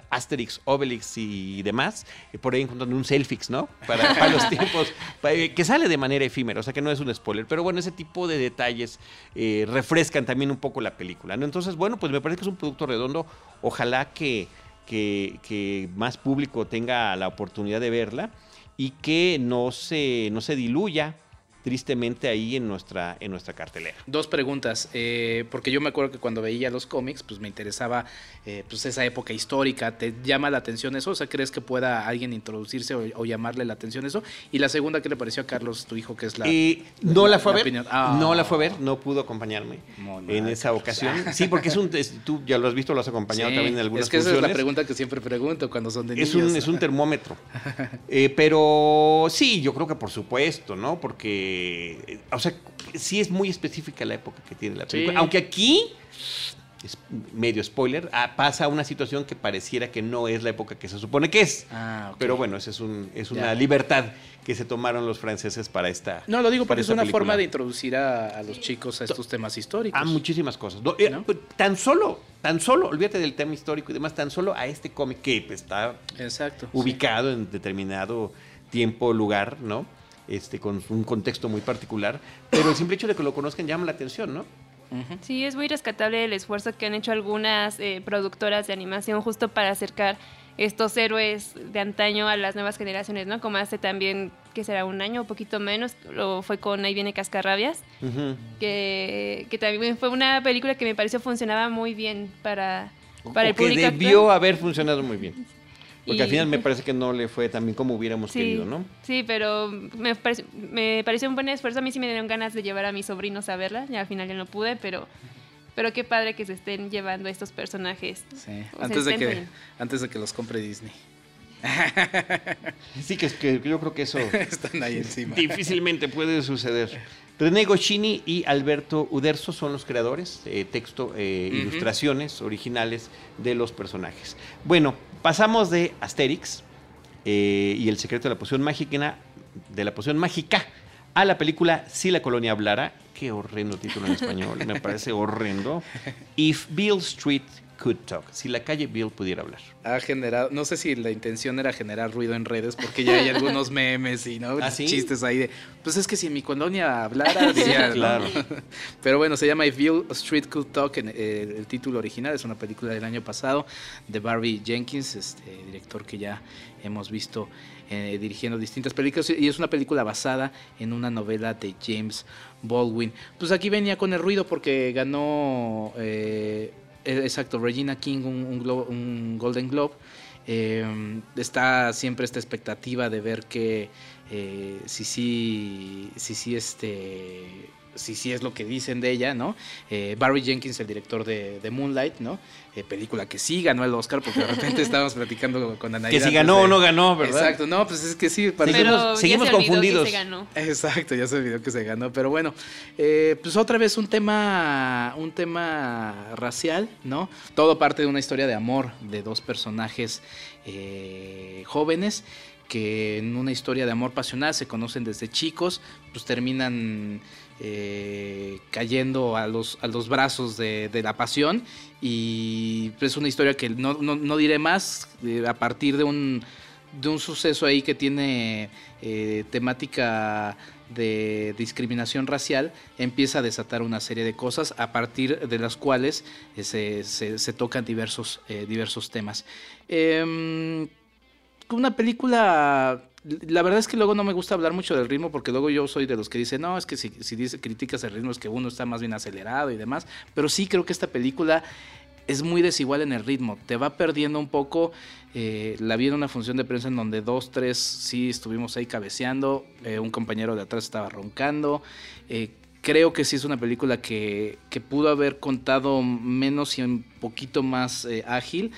Asterix, Obelix y demás, por ahí encontrando un selfix, ¿no? Para, los tiempos, eh, que sale de manera efímera, o sea que no es un spoiler, pero bueno, ese tipo de detalles eh, refrescan también un poco la película, ¿no? Entonces, bueno, pues me parece que es un producto redondo, ojalá que, que, que más público tenga la oportunidad de verla y que no se, no se diluya tristemente ahí en nuestra, en nuestra cartelera. Dos preguntas, eh, porque yo me acuerdo que cuando veía los cómics, pues me interesaba eh, pues esa época histórica, ¿te llama la atención eso? O sea, ¿crees que pueda alguien introducirse o, llamarle la atención eso? Y la segunda, ¿qué le pareció a Carlos, tu hijo, que es la... no la, fue a ver, no la fue a ver, no pudo acompañarme en esa ocasión. Sí, porque es un, tú ya lo has visto, lo has acompañado también en algunas Es que esa es la pregunta que siempre pregunto cuando son de niños. Es un, es un termómetro. Eh, pero sí, yo creo que por supuesto, ¿no? Porque o sea, sí es muy específica la época que tiene la película. Aunque aquí, es medio spoiler, ah, pasa una situación que pareciera que no es la época que se supone que es. Ah, Pero bueno, esa es, un, es una libertad que se tomaron los franceses para esta. No, lo digo porque es una forma de introducir a, los chicos a estos temas históricos. A muchísimas cosas. Eh, pues, tan solo, tan solo, olvídate del tema histórico y demás, tan solo a este cómic que está Exacto, ubicado en determinado tiempo, lugar, ¿no? Este, con un contexto muy particular, pero el simple hecho de que lo conozcan llama la atención, ¿no? Sí, es muy rescatable el esfuerzo que han hecho algunas eh, productoras de animación justo para acercar estos héroes de antaño a las nuevas generaciones, ¿no? Como hace también, que será un año o poquito menos, lo fue con Ahí viene Cascarrabias, que, que, también fue una película que me pareció funcionaba muy bien para, para el público. Que debió haber funcionado muy bien. Porque al final me parece que no le fue tan bien como hubiéramos querido, ¿no? Sí, pero me, me pareció un buen esfuerzo. A mí sí me dieron ganas de llevar a mis sobrinos a verla. Y al final ya no pude, pero Pero qué padre que se estén llevando a estos personajes. Sí, antes de, que, antes de que los compre Disney. sí, que, que yo creo que eso Están ahí encima. difícilmente puede suceder. René Goscini y Alberto Uderzo son los creadores, eh, texto, eh, ilustraciones originales de los personajes. Bueno, pasamos de Asterix eh, y el secreto de la poción mágica, de la poción mágica a la película Si la colonia hablara. Qué horrendo título en español, me parece horrendo. If Bill Street Could Talk, si la calle Bill pudiera hablar. Ha generado, no sé si la intención era generar ruido en redes, porque ya hay algunos memes y ¿no? ¿Ah, chistes ahí de, pues es que si en mi colonia hablara, diría, claro. Pero bueno, se llama If Bill Street Could Talk, en, eh, el título original, es una película del año pasado de Barbie Jenkins, este director que ya hemos visto eh, dirigiendo distintas películas y es una película basada en una novela de James Baldwin. Pues aquí venía con el ruido porque ganó eh, exacto, Regina King, un, Golden Globe. Eh, está siempre esta expectativa de ver que eh, si sí, si, si, este si sí es lo que dicen de ella, ¿no? Eh, Barry Jenkins, el director de, Moonlight, ¿no? Eh, película que sí ganó el Oscar, porque de repente estábamos platicando con Anaí. Que si ganó o no ganó, ¿verdad? Exacto, no, pues es que sí. Seguimos, seguimos confundidos. Exacto, ya se olvidó que se ganó, pero bueno, eh, pues otra vez un tema, un tema racial, ¿no? Todo parte de una historia de amor de dos personajes jóvenes que en una historia de amor pasional se conocen desde chicos, pues terminan eh, cayendo a los, a los brazos de, la pasión y es una historia que no, no, diré más eh, a partir de un, de un suceso ahí que tiene eh, temática de discriminación racial empieza a desatar una serie de cosas a partir de las cuales se, se, tocan diversos, diversos temas. Una película la verdad es que luego no me gusta hablar mucho del ritmo porque luego yo soy de los que dicen, no, es que si, si dice, criticas el ritmo es que uno está más bien acelerado y demás, pero sí creo que esta película es muy desigual en el ritmo, te va perdiendo un poco, eh, la vi en una función de prensa en donde dos, tres sí estuvimos ahí cabeceando, eh, un compañero de atrás estaba roncando, eh, creo que sí es una película que, que, pudo haber contado menos y un poquito más ágil,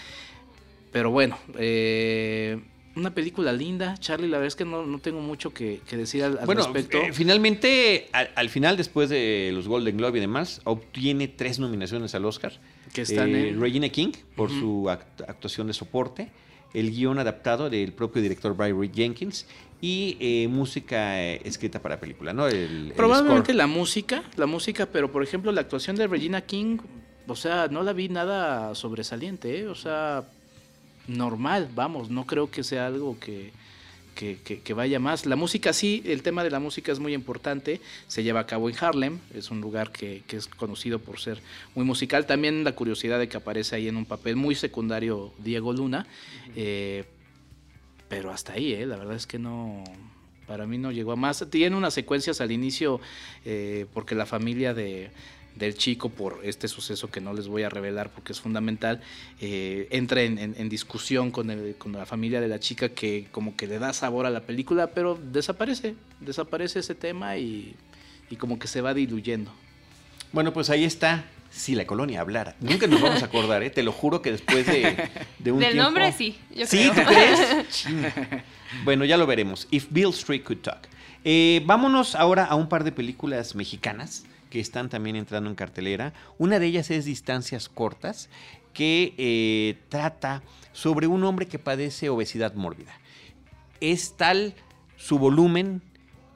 pero bueno, eh una película linda, Charlie. La verdad es que no, tengo mucho que, decir al, bueno, respecto. Eh, finalmente, al, final, después de los Golden Globe y demás, obtiene tres nominaciones al Oscar. Que están eh, Regina King por su actuación de soporte, el guion adaptado del propio director Barry Jenkins y eh, música escrita para película, ¿no? Probablemente la música, la música, pero por ejemplo la actuación de Regina King, o sea, no la vi nada sobresaliente, ¿eh? o sea normal, vamos, no creo que sea algo que, que, vaya más. La música sí, el tema de la música es muy importante, se lleva a cabo en Harlem, es un lugar que, es conocido por ser muy musical. También la curiosidad de que aparece ahí en un papel muy secundario Diego Luna, eh, pero hasta ahí, eh, la verdad es que no, para mí no llegó a más. Tiene unas secuencias al inicio eh, porque la familia de del chico por este suceso que no les voy a revelar porque es fundamental, eh, entra en, discusión con, con, la familia de la chica que como que le da sabor a la película, pero desaparece, desaparece ese tema y, como que se va diluyendo. Bueno, pues ahí está. Si la colonia hablara. Nunca nos vamos a acordar, ¿eh? Te lo juro que después de, de un Del nombre sí, yo ¿Sí? ¿Tú crees? bueno, ya lo veremos. If Bill Street Could Talk. Eh, vámonos ahora a un par de películas mexicanas que están también entrando en cartelera. Una de ellas es Distancias Cortas, que eh, trata sobre un hombre que padece obesidad mórbida. Es tal su volumen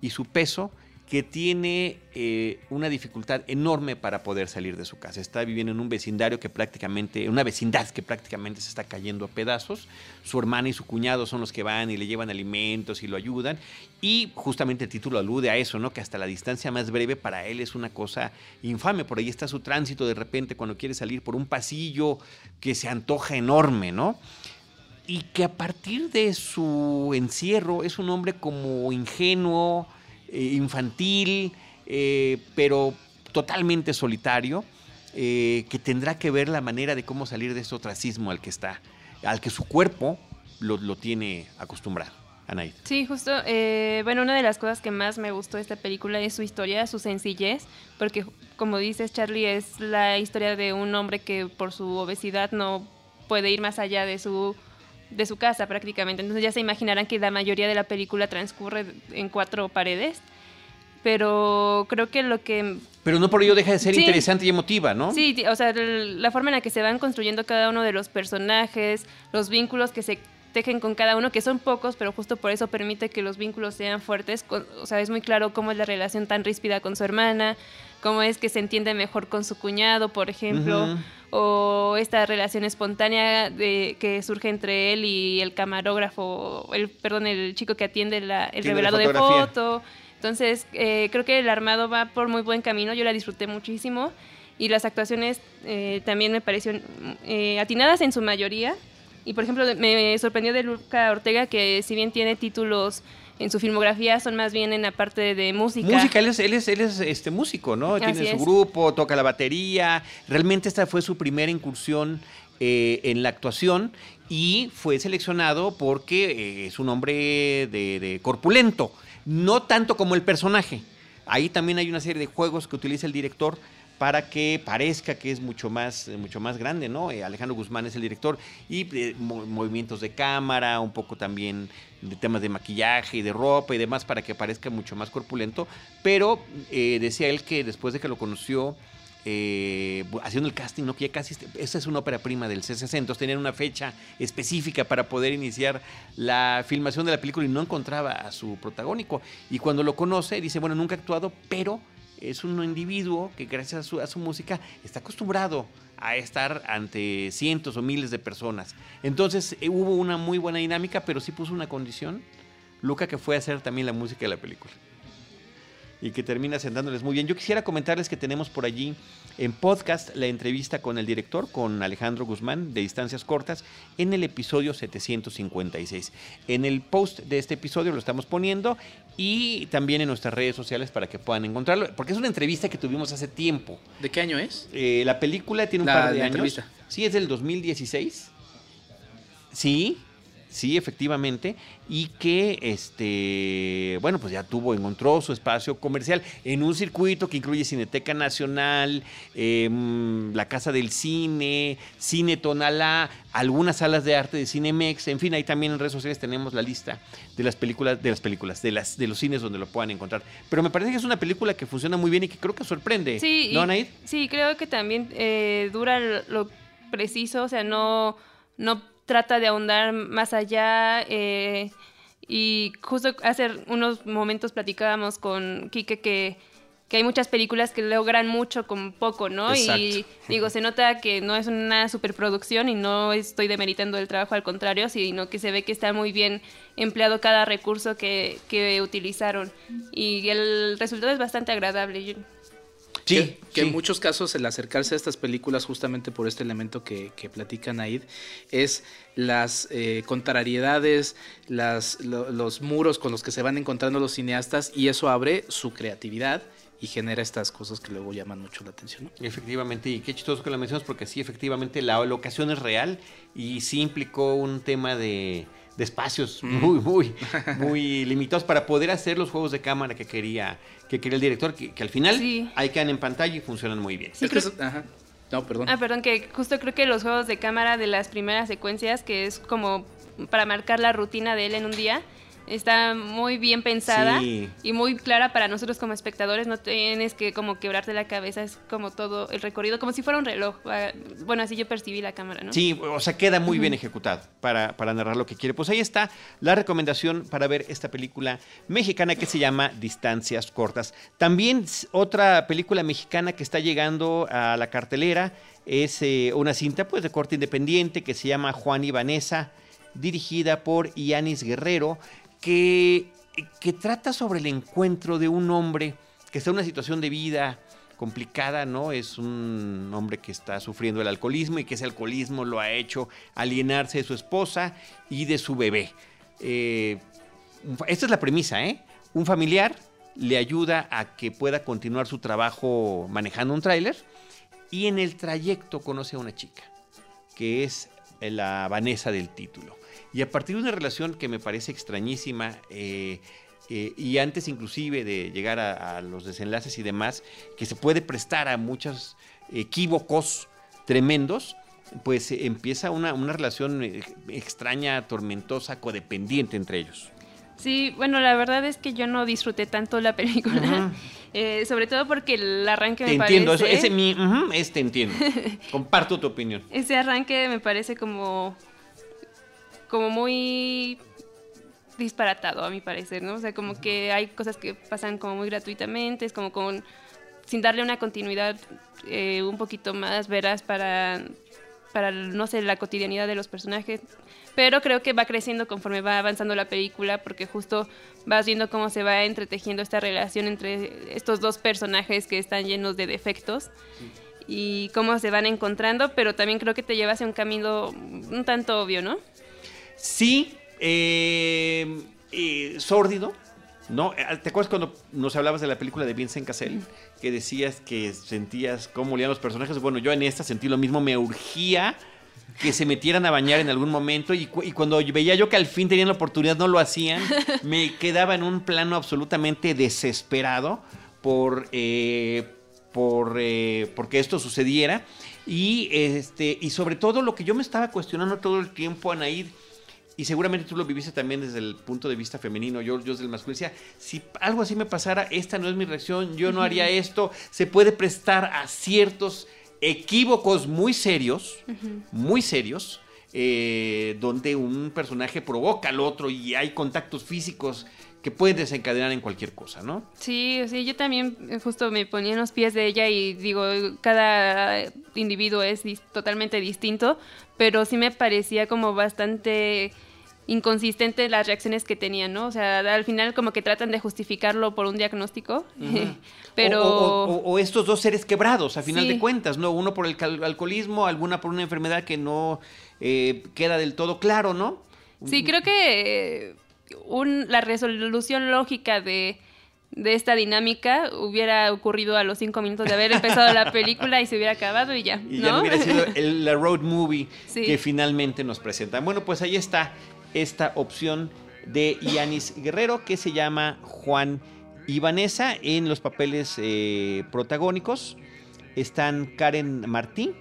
y su peso que tiene eh, una dificultad enorme para poder salir de su casa. Está viviendo en un vecindario que prácticamente, una vecindad que prácticamente se está cayendo a pedazos. Su hermana y su cuñado son los que van y le llevan alimentos y lo ayudan. Y justamente el título alude a eso, ¿no? Que hasta la distancia más breve para él es una cosa infame. Por ahí está su tránsito de repente cuando quiere salir por un pasillo que se antoja enorme, ¿no? Y que a partir de su encierro es un hombre como ingenuo, eh, infantil, eh, pero totalmente solitario, eh, que tendrá que ver la manera de cómo salir de ese ostracismo al que está, al que su cuerpo lo, tiene acostumbrado. Anaid. Sí, justo. Bueno, una de las cosas que más me gustó de esta película es su historia, su sencillez, porque como dices, Charlie es la historia de un hombre que por su obesidad no puede ir más allá de su de su casa prácticamente. Entonces ya se imaginarán que la mayoría de la película transcurre en cuatro paredes. Pero creo que lo que... Pero no por ello deja de ser interesante y emotiva, ¿no? Sí, o sea, la forma en la que se van construyendo cada uno de los personajes, los vínculos que se tejen con cada uno, que son pocos, pero justo por eso permite que los vínculos sean fuertes. o sea, es muy claro cómo es la relación tan ríspida con su hermana, cómo es que se entiende mejor con su cuñado, por ejemplo, o esta relación espontánea de, que surge entre él y el camarógrafo, el perdón, el chico que atiende la, el revelado de foto. Entonces, eh, creo que el armado va por muy buen camino, yo la disfruté muchísimo y las actuaciones eh, también me parecieron eh, atinadas en su mayoría. Y por ejemplo, me sorprendió de Luca Ortega que si bien tiene títulos en su filmografía son más bien en la parte de música. Música, él es, él es, él es este músico, ¿no? Tiene su grupo, toca la batería. Realmente esta fue su primera incursión eh, en la actuación y fue seleccionado porque eh, es un hombre de, de, corpulento, no tanto como el personaje. Ahí también hay una serie de juegos que utiliza el director para que parezca que es mucho más, mucho más grande, ¿no? Eh, Alejandro Guzmán es el director y eh, movimientos de cámara, un poco también de temas de maquillaje y de ropa y demás para que parezca mucho más corpulento, pero eh, decía él que después de que lo conoció, haciendo el casting, ¿no? que ya casi, esa es una ópera prima del CCC, entonces tenían una fecha específica para poder iniciar la filmación de la película y no encontraba a su protagónico. Y cuando lo conoce, dice, bueno, nunca ha actuado, pero es un individuo que gracias a su, música está acostumbrado a estar ante cientos o miles de personas. Entonces eh, hubo una muy buena dinámica, pero sí puso una condición, Luca, que fue hacer también la música de la película y que termina sentándoles muy bien. Yo quisiera comentarles que tenemos por allí en podcast la entrevista con el director, con Alejandro Guzmán, de Distancias Cortas, en el episodio 756. En el post de este episodio lo estamos poniendo y también en nuestras redes sociales para que puedan encontrarlo, porque es una entrevista que tuvimos hace tiempo. ¿De qué año es? Eh, la película tiene un par de años. Sí, es del 2016. Sí, sí, efectivamente, y que, este, bueno, pues ya tuvo, encontró su espacio comercial en un circuito que incluye Cineteca Nacional, em, la Casa del Cine, Cine Tonalá, algunas salas de arte de Cinemex, en fin, ahí también en redes sociales tenemos la lista de las películas, de las películas, de las, de los cines donde lo puedan encontrar. Pero me parece que es una película que funciona muy bien y que creo que sorprende. Sí, ¿no, Anaid? Sí, creo que también eh, dura lo preciso, o sea, no, no trata de ahondar más allá. Eh, y justo hace unos momentos platicábamos con Quique que, que hay muchas películas que logran mucho con poco, ¿no? Y digo, se nota que no es una superproducción y no estoy demeritando el trabajo, al contrario, sino que se ve que está muy bien empleado cada recurso que, que utilizaron. Y el resultado es bastante agradable. Sí, que, en muchos casos el acercarse a estas películas justamente por este elemento que, que platica Naid es las eh, contrariedades, las, los muros con los que se van encontrando los cineastas y eso abre su creatividad y genera estas cosas que luego llaman mucho la atención. Efectivamente, y qué chistoso que lo mencionas porque sí, efectivamente la locación es real y sí implicó un tema de de espacios mm. muy, muy, muy limitados para poder hacer los juegos de cámara que quería, que quería el director, que, al final sí. ahí quedan en pantalla y funcionan muy bien. No, perdón. Ah, perdón, que justo creo que los juegos de cámara de las primeras secuencias, que es como para marcar la rutina de él en un día, está muy bien pensada y muy clara para nosotros como espectadores. No tienes que como quebrarte la cabeza, es como todo el recorrido, como si fuera un reloj. Ah, bueno, así yo percibí la cámara, ¿no? Sí, o sea, queda muy bien ejecutado para, para narrar lo que quiere. Pues ahí está la recomendación para ver esta película mexicana que se llama Distancias Cortas. También otra película mexicana que está llegando a la cartelera es eh, una cinta pues de corte independiente que se llama Juan y Vanessa dirigida por Yanis Guerrero, que, trata sobre el encuentro de un hombre que está en una situación de vida complicada, ¿no? Es un hombre que está sufriendo el alcoholismo y que ese alcoholismo lo ha hecho alienarse de su esposa y de su bebé. Eh, esta es la premisa, ¿eh? Un familiar le ayuda a que pueda continuar su trabajo manejando un tráiler y en el trayecto conoce a una chica, que es la Vanessa del título. Y a partir de una relación que me parece extrañísima, eh, eh, y antes inclusive de llegar a, los desenlaces y demás, que se puede prestar a muchos equívocos tremendos, pues empieza una, una relación extraña, tormentosa, codependiente entre ellos. Sí, bueno, la verdad es que yo no disfruté tanto la película, eh, sobre todo porque el arranque te me entiendo, parece... ese mi, este entiendo, comparto tu opinión. Ese arranque me parece como, como muy disparatado a mi parecer, ¿no? O sea, como que hay cosas que pasan como muy gratuitamente, es como con sin darle una continuidad eh, un poquito más veraz para, para, no sé, la cotidianidad de los personajes pero creo que va creciendo conforme va avanzando la película porque justo vas viendo cómo se va entretejiendo esta relación entre estos dos personajes que están llenos de defectos y cómo se van encontrando, pero también creo que te lleva hacia un camino un tanto obvio, ¿no? Sí, eh, eh, sórdido, ¿no? Eh, ¿Te acuerdas cuando nos hablabas de la película de Vincent Cassel? Que decías que sentías cómo olían los personajes. Bueno, yo en esta sentí lo mismo, me urgía que se metieran a bañar en algún momento y, cuando veía yo que al fin tenían la oportunidad no lo hacían, me quedaba en un plano absolutamente desesperado por, eh, por eh, porque esto sucediera y este y sobre todo lo que yo me estaba cuestionando todo el tiempo Anaid y seguramente tú lo viviste también desde el punto de vista femenino, yo, yo desde el masculino, decía, si algo así me pasara, esta no es mi reacción, yo no haría esto, se puede prestar a ciertos equívocos muy serios, muy serios, eh, donde un personaje provoca al otro y hay contactos físicos que pueden desencadenar en cualquier cosa, ¿no? Sí, sí, yo también eh, justo me ponía en los pies de ella y digo, cada individuo es totalmente distinto, pero sí me parecía como bastante inconsistente las reacciones que tenían, ¿no? O sea, al final como que tratan de justificarlo por un diagnóstico, pero... O, estos dos seres quebrados, a final de cuentas, ¿no? Uno por el alcoholismo, alguna por una enfermedad que no eh, queda del todo claro, ¿no? Sí, creo que un, la resolución lógica de, esta dinámica hubiera ocurrido a los cinco minutos de haber empezado la película y se hubiera acabado y ya. Y ya no hubiera sido el, la road movie que finalmente nos presentan. Bueno, pues ahí está esta opción de Yanis Guerrero que se llama Juan y Vanessa en los papeles eh, protagónicos. Están Karen Martín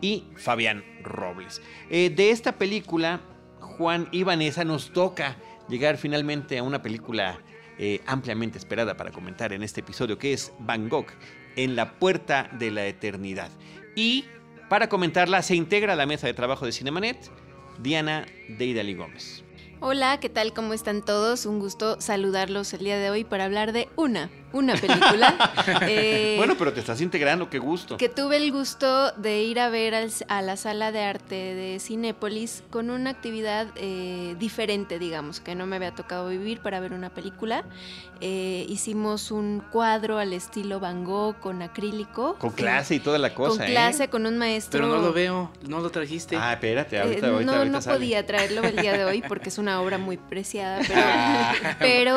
y Fabián Robles. Eh, de esta película, Juan y Vanessa nos toca llegar finalmente a una película eh, ampliamente esperada para comentar en este episodio, que es Van Gogh, en la puerta de la eternidad. Y para comentarla se integra a la mesa de trabajo de Cinemanet Diana Deidali Gómez. Hola, ¿qué tal? ¿Cómo están todos? Un gusto saludarlos el día de hoy para hablar de una una película. Eh, bueno, pero te estás integrando, qué gusto. Que tuve el gusto de ir a ver a la sala de arte de Cinépolis con una actividad eh, diferente, digamos, que no me había tocado vivir para ver una película. Eh, hicimos un cuadro al estilo Van Gogh con acrílico. Con clase y toda la cosa. Con clase, con un maestro. Pero no lo veo, no lo trajiste. Ah, espérate, ahorita, ahorita No, no podía traerlo el día de hoy porque es una obra muy preciada, pero, pero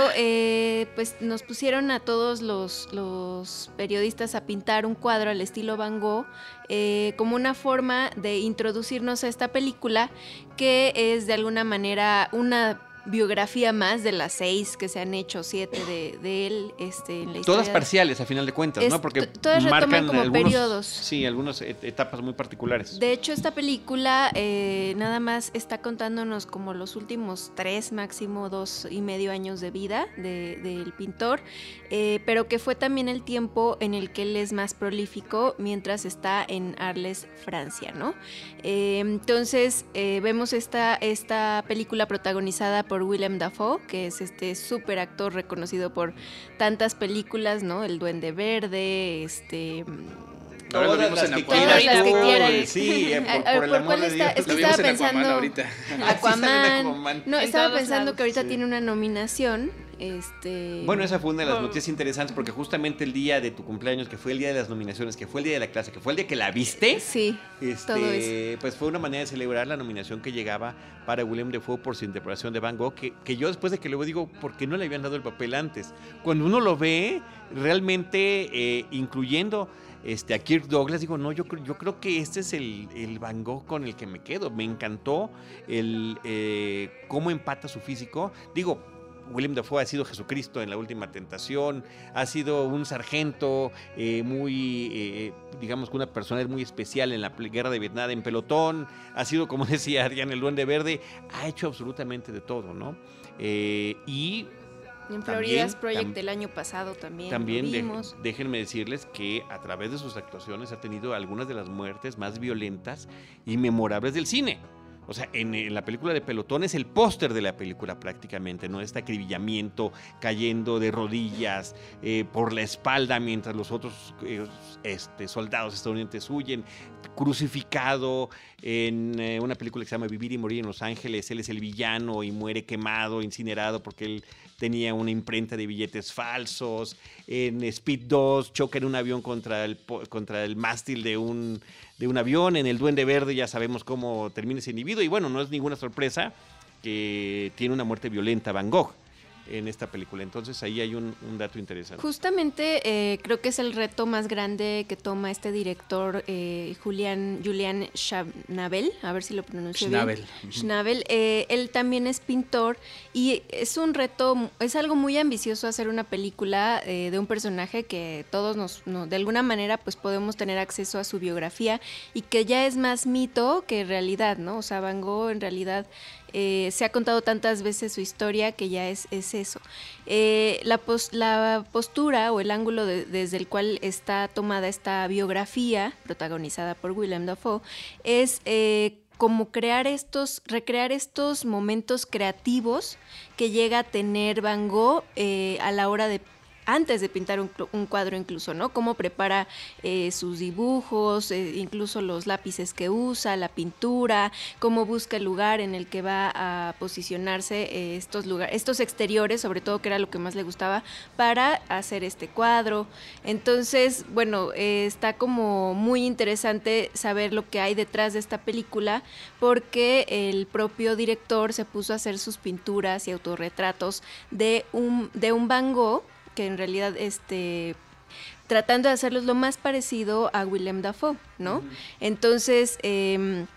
pues nos pusieron a todos los, periodistas a pintar un cuadro al estilo Van Gogh eh, como una forma de introducirnos a esta película que es de alguna manera una biografía más de las seis que se han hecho, siete de, él este, en la historia. Todas parciales, a final de cuentas, ¿no? Porque todas marcan como algunos, periodos. Sí, algunas etapas muy particulares. De hecho, esta película eh, nada más está contándonos como los últimos tres, máximo dos y medio años de vida del pintor, eh, pero que fue también el tiempo en el que él es más prolífico mientras está en Arles, Francia, ¿no? Eh, entonces, vemos esta, esta película protagonizada por Willem Dafoe, que es este súper actor reconocido por tantas películas, ¿no? El Duende Verde, este... Todas las, que quieran. Sí, eh, por, el amor de Dios. Es que estaba pensando... Aquaman. Aquaman. No, estaba pensando que ahorita tiene una nominación Este... Bueno, esa fue una de las noticias interesantes porque justamente el día de tu cumpleaños, que fue el día de las nominaciones, que fue el día de la clase, que fue el día que la viste, sí, este, pues fue una manera de celebrar la nominación que llegaba para William Defoe por su interpretación de Van Gogh, que, que yo después de que luego digo, ¿por qué no le habían dado el papel antes? Cuando uno lo ve, realmente eh, incluyendo este, a Kirk Douglas, digo, no, yo, yo creo que este es el, el Van Gogh con el que me quedo. Me encantó el eh, cómo empata su físico. Digo, William Dafoe ha sido Jesucristo en la última tentación, ha sido un sargento eh, muy, eh, digamos que una persona muy especial en la guerra de Vietnam en pelotón, ha sido, como decía Adrián, el Duende Verde, ha hecho absolutamente de todo, ¿no? y en Florida's Project el año pasado también. También déjenme decirles que a través de sus actuaciones ha tenido algunas de las muertes más violentas y memorables del cine. O sea, en, la película de Pelotón es el póster de la película prácticamente, ¿no? Este acribillamiento, cayendo de rodillas eh, por la espalda mientras los otros eh, este, soldados estadounidenses huyen, crucificado en eh, una película que se llama Vivir y Morir en Los Ángeles, él es el villano y muere quemado, incinerado porque él tenía una imprenta de billetes falsos. En Speed 2 choca en un avión contra el, contra el mástil de un, de un avión. En El Duende Verde ya sabemos cómo termina ese individuo. Y bueno, no es ninguna sorpresa que tiene una muerte violenta Van Gogh en esta película. Entonces ahí hay un, dato interesante. Justamente eh, creo que es el reto más grande que toma este director eh, Julian, Julian Schnabel, a ver si lo pronuncio bien. Schnabel. Eh, él también es pintor y es un reto, es algo muy ambicioso hacer una película de un personaje que todos nos, de alguna manera pues podemos tener acceso a su biografía y que ya es más mito que realidad, ¿no? O sea, Van Gogh en realidad eh, se ha contado tantas veces su historia que ya es, es eso. Eh, la, la, postura o el ángulo desde el cual está tomada esta biografía, protagonizada por Willem Dafoe, es eh, como crear estos, recrear estos momentos creativos que llega a tener Van Gogh a la hora de antes de pintar un, cuadro incluso, ¿no? Cómo prepara eh, sus dibujos, eh, incluso los lápices que usa, la pintura, cómo busca el lugar en el que va a posicionarse eh, estos lugares, estos exteriores, sobre todo que era lo que más le gustaba, para hacer este cuadro. Entonces, bueno, está como muy interesante saber lo que hay detrás de esta película, porque el propio director se puso a hacer sus pinturas y autorretratos de un, de un Van Gogh que en realidad este tratando de hacerlos lo más parecido a Willem Dafoe, ¿no? Entonces, eh,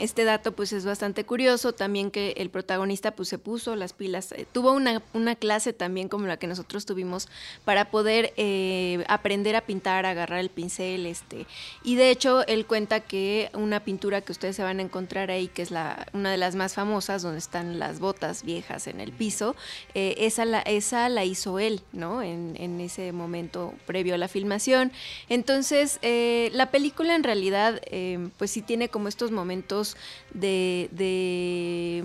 este dato pues es bastante curioso, también que el protagonista pues se puso las pilas, eh, tuvo una, una, clase también como la que nosotros tuvimos para poder eh, aprender a pintar, agarrar el pincel, este, y de hecho él cuenta que una pintura que ustedes se van a encontrar ahí, que es la, una de las más famosas, donde están las botas viejas en el piso, eh, esa, la, esa la hizo él, ¿no? En, en, ese momento previo a la filmación. Entonces, la película en realidad pues sí tiene como estos momentos de,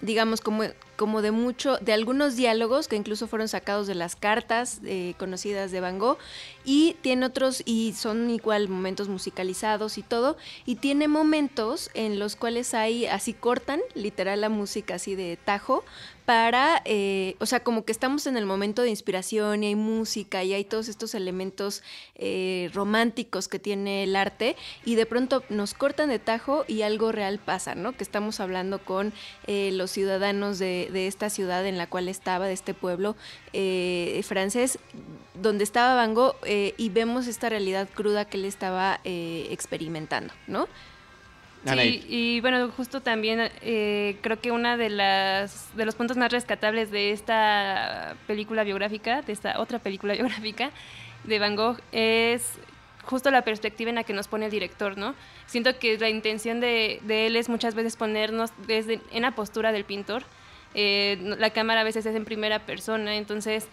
digamos, como, como de mucho, de algunos diálogos que incluso fueron sacados de las cartas eh, conocidas de Van Gogh, y tiene otros, y son igual momentos musicalizados y todo, y tiene momentos en los cuales hay, así cortan, literal la música así de tajo, para, eh, o sea, como que estamos en el momento de inspiración y hay música y hay todos estos elementos eh, románticos que tiene el arte y de pronto nos cortan de tajo y algo real pasa, ¿no? Que estamos hablando con eh, los ciudadanos de, esta ciudad en la cual estaba, de este pueblo francés, donde estaba Van Gogh y vemos esta realidad cruda que él estaba experimentando, ¿no? Sí, y bueno, justo también eh, creo que una de las de los puntos más rescatables de esta película biográfica, de esta otra película biográfica de Van Gogh es justo la perspectiva en la que nos pone el director, ¿no? Siento que la intención de, de él es muchas veces ponernos desde en la postura del pintor. Eh, la cámara a veces es en primera persona, entonces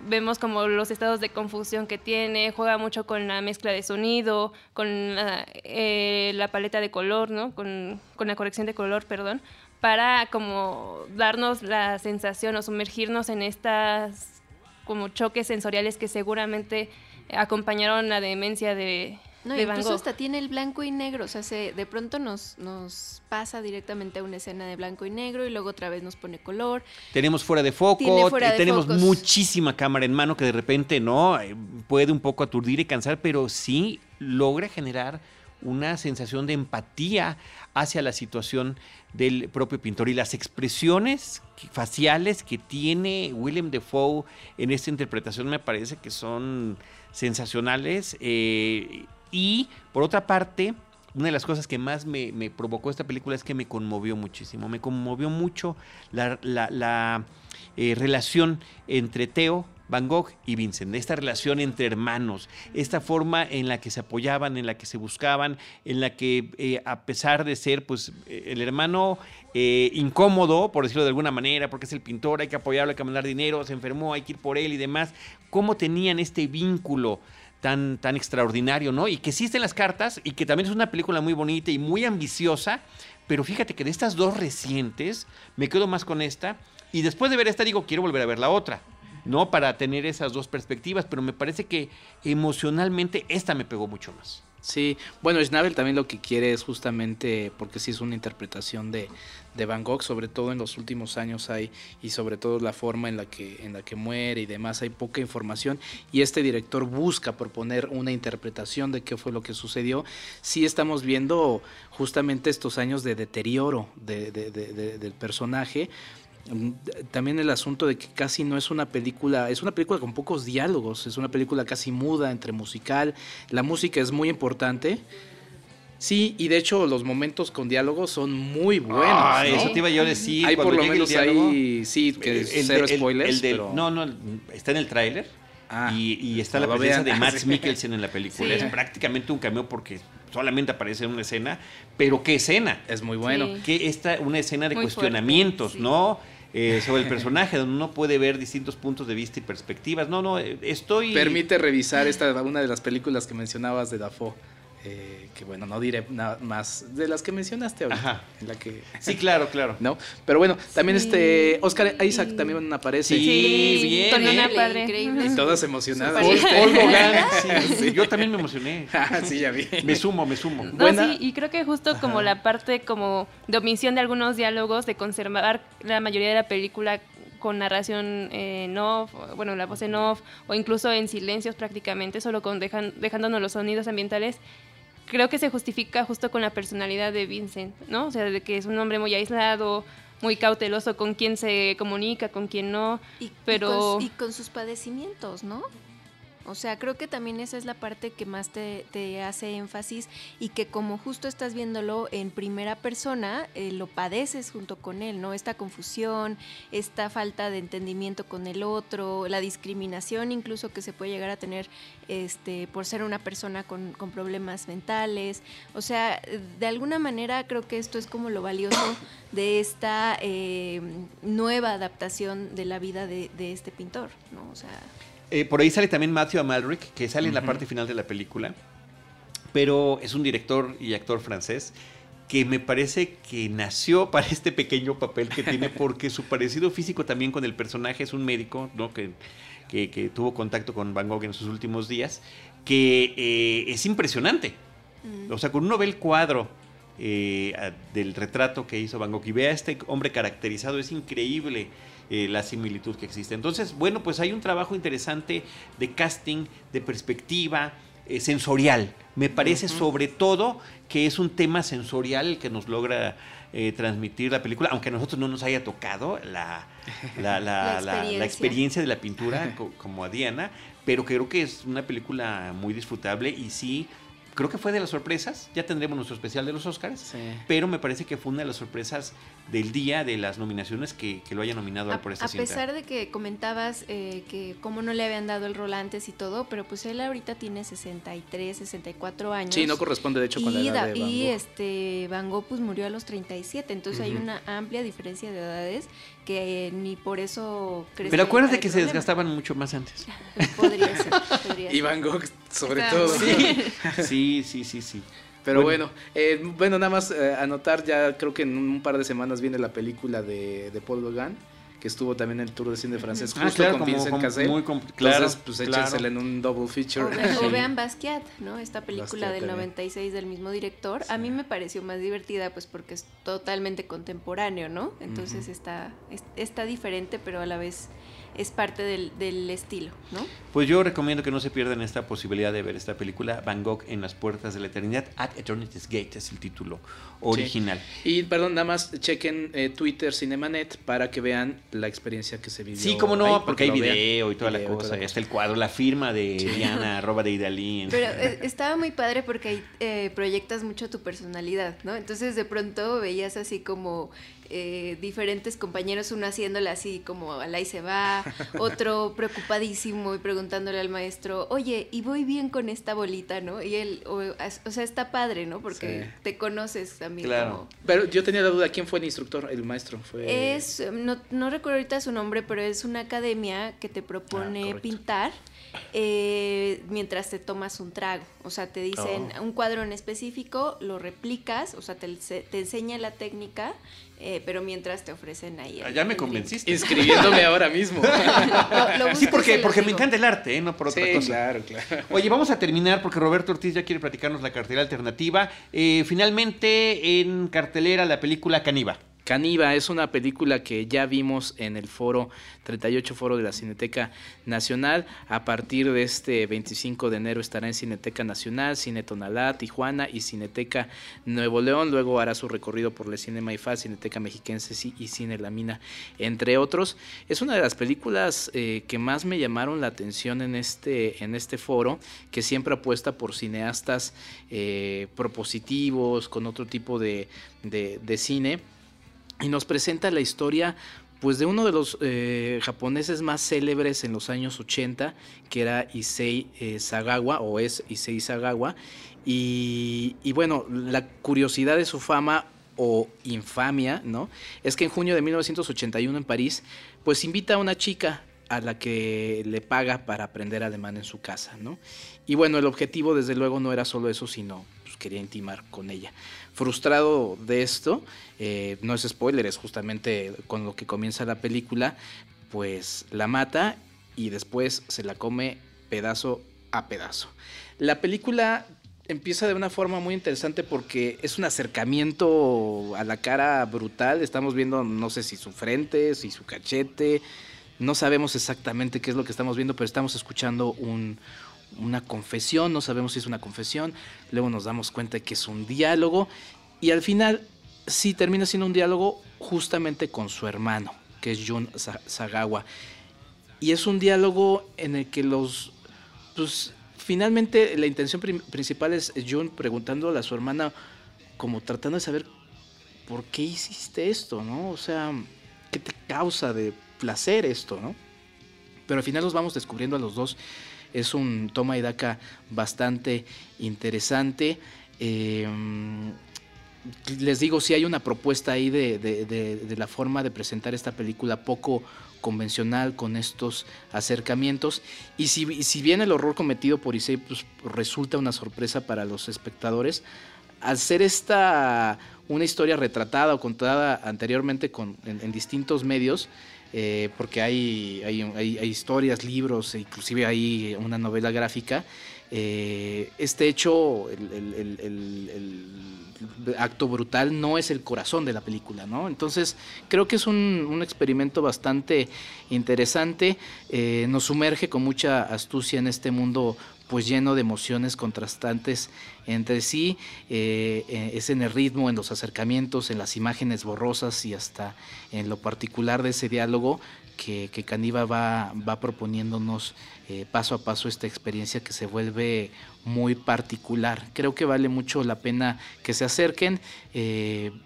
vemos como los estados de confusión que tiene, juega mucho con la mezcla de sonido, con la, eh, la paleta de color, ¿no? Con, con, la corrección de color, perdón, para como darnos la sensación o sumergirnos en estas como choques sensoriales que seguramente acompañaron la demencia de, No, incluso hasta tiene el blanco y negro, o sea, se, de pronto nos, nos pasa directamente a una escena de blanco y negro y luego otra vez nos pone color. Tenemos fuera de foco, tenemos muchísima cámara en mano que de repente no eh, puede un poco aturdir y cansar, pero sí logra generar una sensación de empatía hacia la situación del propio pintor. Y las expresiones faciales que tiene William Defoe en esta interpretación me parece que son sensacionales eh, y por otra parte una de las cosas que más me, provocó esta película es que me conmovió muchísimo. Me conmovió mucho la, eh, relación entre Theo Van Gogh y Vincent, esta relación entre hermanos, esta forma en la que se apoyaban, en la que se buscaban, en la que eh, a pesar de ser pues eh, el hermano incómodo, por decirlo de alguna manera, porque es el pintor, hay que apoyarlo, hay que mandar dinero, se enfermó, hay que ir por él y demás, cómo tenían este vínculo tan, tan extraordinario, ¿no? Y que existe en las cartas y que también es una película muy bonita y muy ambiciosa, pero fíjate que de estas dos recientes me quedo más con esta y después de ver esta digo, quiero volver a ver la otra. ¿no? Para tener esas dos perspectivas, pero me parece que emocionalmente esta me pegó mucho más. Sí, bueno, Schnabel también lo que quiere es justamente, porque sí es una interpretación de, de, Van Gogh, sobre todo en los últimos años hay, y sobre todo la forma en la, que, en la que muere y demás, hay poca información, y este director busca proponer una interpretación de qué fue lo que sucedió. Sí estamos viendo justamente estos años de deterioro de, del personaje, también el asunto de que casi no es una película, es una película con pocos diálogos, es una película casi muda entre musical, la música es muy importante. Sí, y de hecho los momentos con diálogos son muy buenos. Ah, eso te iba yo a decir. Hay por lo menos ahí, sí, que el, cero spoilers. No, no, está en el tráiler. Ah, y, está la presencia de Max Mikkelsen en la película. Es prácticamente un cameo porque solamente aparece en una escena, pero qué escena. Es muy bueno. Que esta, una escena de cuestionamientos, ¿no? Eh, sobre el personaje, donde uno puede ver distintos puntos de vista y perspectivas. No, no, eh, estoy... Permite revisar esta una de las películas que mencionabas de Dafoe. Eh, que bueno, no diré nada más de las que mencionaste ahorita. En la que, sí, claro, claro. ¿No? Pero bueno, también este Oscar Isaac también aparece. Sí, bien. una padre. Increíble. Y todas emocionadas. sí, yo también me emocioné. Ah, sí, ya vi. Me sumo, me sumo. sí, y creo que justo como la parte como de omisión de algunos diálogos, de conservar la mayoría de la película con narración en off, bueno, la voz en off, o incluso en silencios prácticamente, solo con dejan, dejándonos los sonidos ambientales, creo que se justifica justo con la personalidad de Vincent, ¿no? O sea, de que es un hombre muy aislado, muy cauteloso con quién se comunica, con quién no, y, pero... y con sus padecimientos, ¿no? O sea, creo que también esa es la parte que más te, hace énfasis y que como justo estás viéndolo en primera persona, eh, lo padeces junto con él, ¿no? Esta confusión, esta falta de entendimiento con el otro, la discriminación incluso que se puede llegar a tener este, por ser una persona con, problemas mentales. O sea, de alguna manera creo que esto es como lo valioso de esta eh, nueva adaptación de la vida de, de este pintor, ¿no? O sea... Eh, por ahí sale también Matthew Amalric, que sale en la parte final de la película, pero es un director y actor francés que me parece que nació para este pequeño papel que tiene, porque su parecido físico también con el personaje es un médico, ¿no? Que, que, tuvo contacto con Van Gogh en sus últimos días, que eh, es impresionante. Mm. O sea, con uno ve el cuadro eh, del retrato que hizo Van Gogh y ve a este hombre caracterizado, es increíble eh, la similitud que existe. Entonces, bueno, pues hay un trabajo interesante de casting, de perspectiva, eh, sensorial. Me parece sobre todo que es un tema sensorial el que nos logra eh, transmitir la película, aunque a nosotros no nos haya tocado la, la, experiencia. de la pintura como a Diana, pero creo que es una película muy disfrutable y sí creo que fue de las sorpresas. Ya tendremos nuestro especial de los Oscars. Pero me parece que fue una de las sorpresas del día de las nominaciones que, lo haya nominado a, por esta A pesar de que comentabas eh, que cómo no le habían dado el rol antes y todo, pero pues él ahorita tiene 63, 64 años. Sí, no corresponde de hecho con la edad de Van Gogh. Y este, Van Gogh pues murió a los 37, entonces hay una amplia diferencia de edades que ni por eso creció. Pero acuérdate que se desgastaban mucho más antes. podría ser. Podría y Van Gogh sobre todo. Sí, sí, sí, sí. Pero bueno, eh, bueno, nada más eh, anotar, ya creo que en un par de semanas viene la película de, de Paul Gauguin, que estuvo también en el Tour de Cine Francés, ah, justo con Vincent Cassel. Muy claro, Entonces, pues échensela en un double feature. O, vean Basquiat, ¿no? Esta película del 96 del mismo director. A mí me pareció más divertida, pues porque es totalmente contemporáneo, ¿no? Entonces está, está diferente, pero a la vez es parte del, del, estilo, ¿no? Pues yo recomiendo que no se pierdan esta posibilidad de ver esta película, Van Gogh en las puertas de la eternidad, At Eternity's Gate es el título original. Y perdón, nada más chequen eh, Twitter Cinemanet para que vean la experiencia que se vivió. Sí, como no, porque, hay video y toda la cosa, y hasta el cuadro, la firma de Diana, arroba de Idalí. Pero eh, estaba muy padre porque ahí eh, proyectas mucho tu personalidad, ¿no? Entonces de pronto veías así como eh, diferentes compañeros, uno haciéndole así como al ahí se va, otro preocupadísimo y preguntándole al maestro, oye, ¿y voy bien con esta bolita, no? Y él, o, sea, está padre, ¿no? Porque te conoces también. Claro. Pero yo tenía la duda, ¿quién fue el instructor, el maestro? Fue... Es, no, no recuerdo ahorita su nombre, pero es una academia que te propone ah, pintar eh, mientras te tomas un trago. O sea, te dicen oh. un cuadro en específico, lo replicas, o sea, te, te enseña la técnica, eh, pero mientras te ofrecen ahí. Ah, ya me convenciste. Inscribiéndome ahora mismo. sí, porque, porque me encanta el arte, ¿eh? no por otra cosa. Claro, claro. Oye, vamos a terminar porque Roberto Ortiz ya quiere platicarnos la cartelera alternativa. Eh, finalmente, en cartelera, la película Caniva. Caniva es una película que ya vimos en el foro 38 foro de la Cineteca Nacional. A partir de este 25 de enero estará en Cineteca Nacional, Cine Tonalá, Tijuana y Cineteca Nuevo León. Luego hará su recorrido por el Cine Maifá, Cineteca Mexiquense y Cine La Mina, entre otros. Es una de las películas eh, que más me llamaron la atención en este, en este foro, que siempre apuesta por cineastas eh, propositivos, con otro tipo de, de cine y nos presenta la historia pues de uno de los eh, japoneses más célebres en los años 80, que era Issei eh, Sagawa, o es Issei Sagawa, y, y, bueno, la curiosidad de su fama o infamia, ¿no? Es que en junio de 1981 en París, pues invita a una chica a la que le paga para aprender alemán en su casa, ¿no? Y bueno, el objetivo desde luego no era solo eso, sino pues, quería intimar con ella. Frustrado de esto, eh, no es spoiler, es justamente con lo que comienza la película, pues la mata y después se la come pedazo a pedazo. La película empieza de una forma muy interesante porque es un acercamiento a la cara brutal. Estamos viendo, no sé si su frente, si su cachete. No sabemos exactamente qué es lo que estamos viendo, pero estamos escuchando un, una confesión, no sabemos si es una confesión, luego nos damos cuenta que es un diálogo y al final sí termina siendo un diálogo justamente con su hermano, que es Jun Sagawa. Y es un diálogo en el que los... Pues, finalmente la intención principal es Jun preguntando a su hermana, como tratando de saber por qué hiciste esto, ¿no? O sea, ¿qué te causa de placer esto, ¿no? Pero al final los vamos descubriendo a los dos es un toma y daca bastante interesante. Em, les digo, si hay una propuesta ahí de, la forma de presentar esta película poco convencional con estos acercamientos. Y si, si bien el horror cometido por Issei pues, resulta una sorpresa para los espectadores, al ser esta una historia retratada o contada anteriormente con, en distintos medios, eh, porque hay, hay, historias, libros, e inclusive hay una novela gráfica. Eh, este hecho, el, acto brutal, no es el corazón de la película, ¿no? Entonces, creo que es un, experimento bastante interesante, eh, nos sumerge con mucha astucia en este mundo pues lleno de emociones contrastantes entre sí, eh, eh, es en el ritmo, en los acercamientos, en las imágenes borrosas y hasta en lo particular de ese diálogo que, que Caniva va, va proponiéndonos eh, paso a paso esta experiencia que se vuelve muy particular. Creo que vale mucho la pena que se acerquen,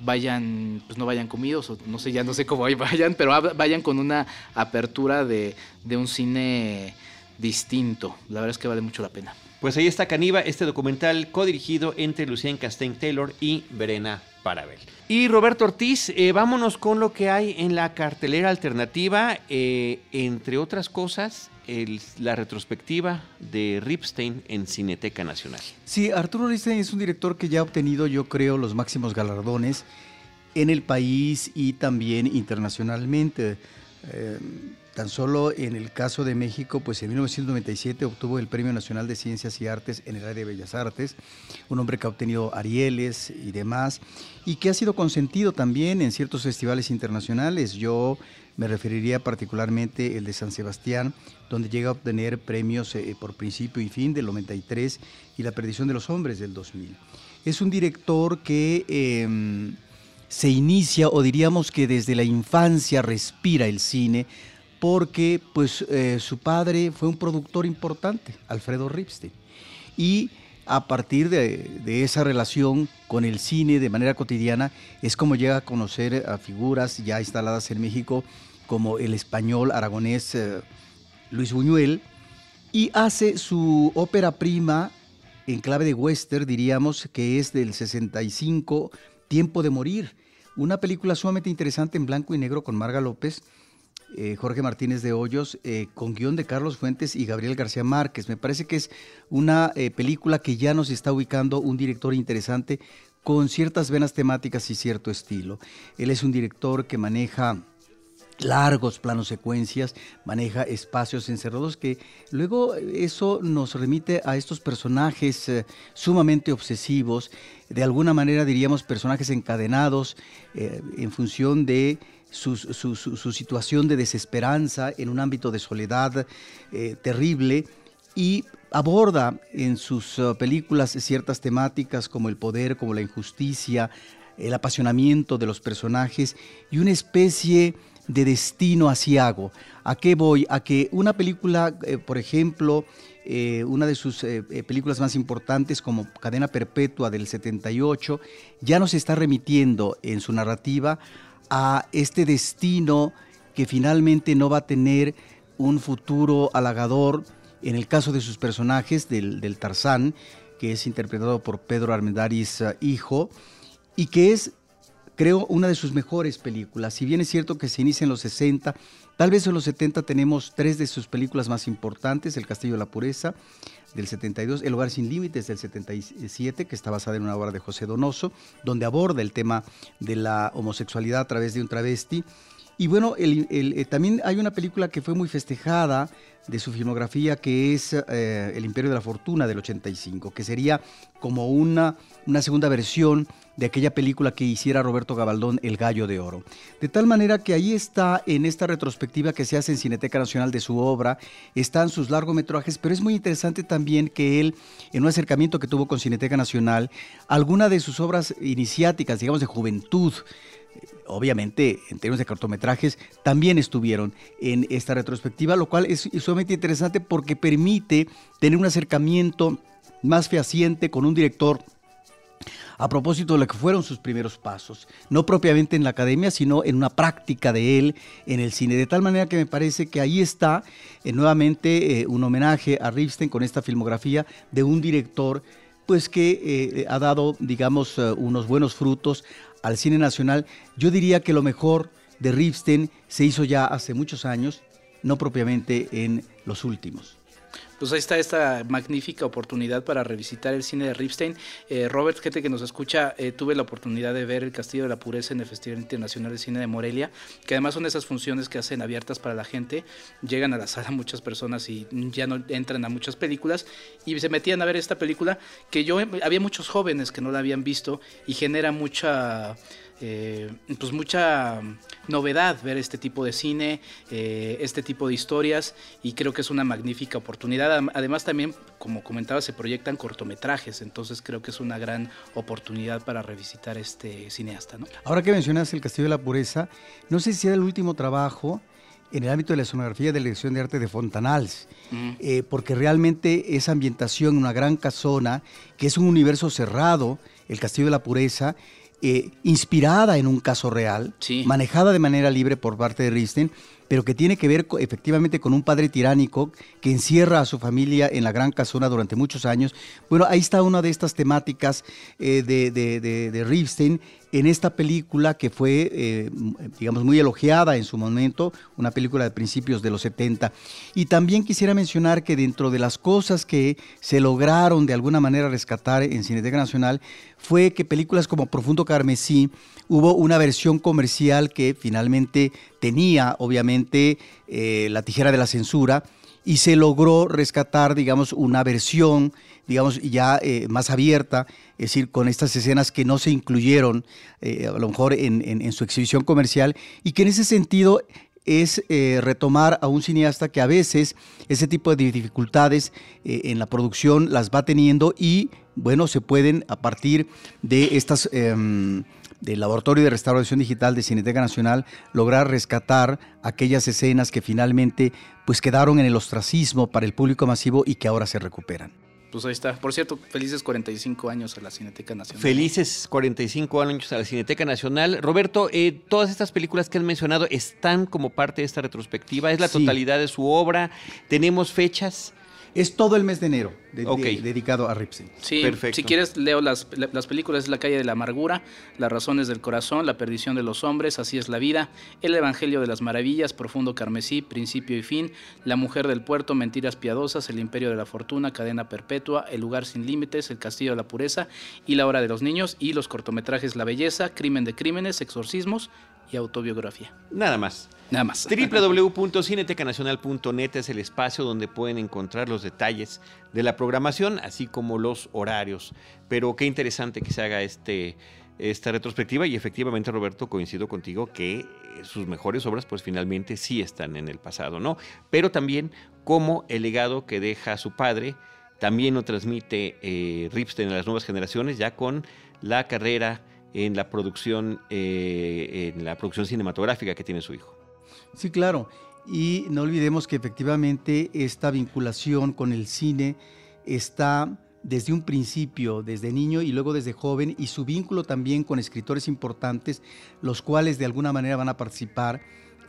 vayan, pues no vayan comidos, o no sé, ya no sé cómo vayan, pero vayan con una apertura de, de un cine distinto. La verdad es que vale mucho la pena. Pues ahí está Caniva, este documental codirigido entre Lucien Castaigne Taylor y Verena Parabel. Y Roberto Ortiz, eh, vámonos con lo que hay en la cartelera alternativa, eh, entre otras cosas, la retrospectiva de Ripstein en Cineteca Nacional. Sí, Arturo Ripstein es un director que ya ha obtenido, yo creo, los máximos galardones en el país y también internacionalmente. Eh, tan solo en el caso de México, pues en 1997 obtuvo el Premio Nacional de Ciencias y Artes en el área de Bellas Artes, un hombre que ha obtenido Arieles y demás, y que ha sido consentido también en ciertos festivales internacionales. Yo me referiría particularmente el de San Sebastián, donde llega a obtener premios eh, por principio y fin del 93 y La perdición de los hombres del 2000. Es un director que em, se inicia, o diríamos que desde la infancia respira el cine, porque pues eh, su padre fue un productor importante, Alfredo Ripstein. Y a partir de, esa relación con el cine de manera cotidiana es como llega a conocer a figuras ya instaladas en México como el español aragonés eh, Luis Buñuel y hace su ópera prima en clave de western, diríamos que es del 65, Tiempo de Morir, una película sumamente interesante en blanco y negro con Marga López eh, Jorge Martínez de Hoyos, eh, con guion de Carlos Fuentes y Gabriel García Márquez. Me parece que es una eh, película que ya nos está ubicando un director interesante con ciertas venas temáticas y cierto estilo. Él es un director que maneja largos planos secuencias, maneja espacios encerrados que luego eso nos remite a estos personajes sumamente obsesivos, de alguna manera diríamos personajes encadenados en función de su, situación de desesperanza en un ámbito de soledad eh, terrible y aborda en sus uh, películas ciertas temáticas como el poder, como la injusticia, el apasionamiento de los personajes y una especie de destino asiago. ¿A qué voy? A que una película, eh, por ejemplo, eh, una de sus películas más importantes como Cadena Perpetua del 78, ya nos está remitiendo en su narrativa a este destino que finalmente no va a tener un futuro halagador en el caso de sus personajes del, Tarzán, que es interpretado por Pedro Armendáriz eh, hijo, y que es, creo, una de sus mejores películas. Si bien es cierto que se inicia en los 60, tal vez en los 70 tenemos tres de sus películas más importantes, El Castillo de la Pureza, del 72, El Hogar Sin Límites del 77, que está basada en una obra de José Donoso, donde aborda el tema de la homosexualidad a través de un travesti. Y bueno, eh, también hay una película que fue muy festejada de su filmografía, que es eh, El Imperio de la Fortuna del 85, que sería como una, una segunda versión de aquella película que hiciera Roberto Gabaldón, El Gallo de Oro. De tal manera que ahí está, en esta retrospectiva que se hace en Cineteca Nacional de su obra, están sus largometrajes, pero es muy interesante también que él, en un acercamiento que tuvo con Cineteca Nacional, alguna de sus obras iniciáticas, digamos de juventud, obviamente en términos de cortometrajes, también estuvieron en esta retrospectiva, lo cual es sumamente interesante porque permite tener un acercamiento más fehaciente con un director a propósito de lo que fueron sus primeros pasos, no propiamente en la academia, sino en una práctica de él en el cine, de tal manera que me parece que ahí está eh, nuevamente eh, un homenaje a Ripstein con esta filmografía de un director pues que eh, ha dado, digamos, unos buenos frutos al cine nacional. Yo diría que lo mejor de Ripstein se hizo ya hace muchos años, no propiamente en los últimos pues ahí está esta magnífica oportunidad para revisitar el cine de Ripstein. Eh, Robert, gente que nos escucha, eh, tuve la oportunidad de ver El Castillo de la Pureza en el Festival Internacional de Cine de Morelia, que además son esas funciones que hacen abiertas para la gente. Llegan a la sala muchas personas y ya no entran a muchas películas y se metían a ver esta película que yo, había muchos jóvenes que no la habían visto y genera mucha eh, pues mucha novedad ver este tipo de cine, eh, este tipo de historias y creo que es una magnífica oportunidad. Además también, como comentaba, se proyectan cortometrajes, entonces creo que es una gran oportunidad para revisitar este cineasta. ¿no? Ahora que mencionas El Castillo de la Pureza, no sé si era el último trabajo en el ámbito de la sonografía de la dirección de arte de Fontanals, eh, porque realmente esa ambientación, una gran casona, que es un universo cerrado, el Castillo de la Pureza, eh, inspirada en un caso real, manejada de manera libre por parte de Risten, pero que tiene que ver efectivamente con un padre tiránico que encierra a su familia en la Gran Casona durante muchos años. Bueno, ahí está una de estas temáticas eh, de, de, de, Ripstein en esta película que fue, eh, digamos, muy elogiada en su momento, una película de principios de los 70. Y también quisiera mencionar que dentro de las cosas que se lograron de alguna manera rescatar en Cineteca Nacional fue que películas como Profundo Carmesí hubo una versión comercial que finalmente tenía obviamente eh, la tijera de la censura y se logró rescatar, digamos, una versión, digamos, ya eh, más abierta, es decir, con estas escenas que no se incluyeron eh, a lo mejor en, su exhibición comercial y que en ese sentido es eh, retomar a un cineasta que a veces ese tipo de dificultades en la producción las va teniendo y, bueno, se pueden a partir de estas em, del Laboratorio de Restauración Digital de Cineteca Nacional lograr rescatar aquellas escenas que finalmente pues quedaron en el ostracismo para el público masivo y que ahora se recuperan. Pues ahí está. Por cierto, felices 45 años a la Cineteca Nacional. Felices 45 años a la Cineteca Nacional. Roberto, eh, todas estas películas que han mencionado están como parte de esta retrospectiva. ¿Es la totalidad de su obra? ¿Tenemos fechas? Es todo el mes de enero dedicado a Ripsey. Sí, Perfecto. si quieres leo las, las películas, La calle de la amargura, Las razones del corazón, La perdición de los hombres, Así es la vida, El evangelio de las maravillas, Profundo carmesí, Principio y fin, La mujer del puerto, Mentiras piadosas, El imperio de la fortuna, Cadena perpetua, El lugar sin límites, El castillo de la pureza y La hora de los niños y los cortometrajes La belleza, Crimen de crímenes, Exorcismos y Autobiografía. Nada más. Nada más. www.cinetecanacional.net es el espacio donde pueden encontrar los detalles de la programación, así como los horarios. Pero qué interesante que se haga este, esta retrospectiva y efectivamente, Roberto, coincido contigo que sus mejores obras pues finalmente sí están en el pasado, ¿no? Pero también como el legado que deja su padre, también lo transmite eh, Ripstein a las nuevas generaciones, ya con la carrera en la producción, eh, en la producción cinematográfica que tiene su hijo. Sí, claro. Y no olvidemos que efectivamente esta vinculación con el cine está desde un principio, desde niño y luego desde joven, y su vínculo también con escritores importantes, los cuales de alguna manera van a participar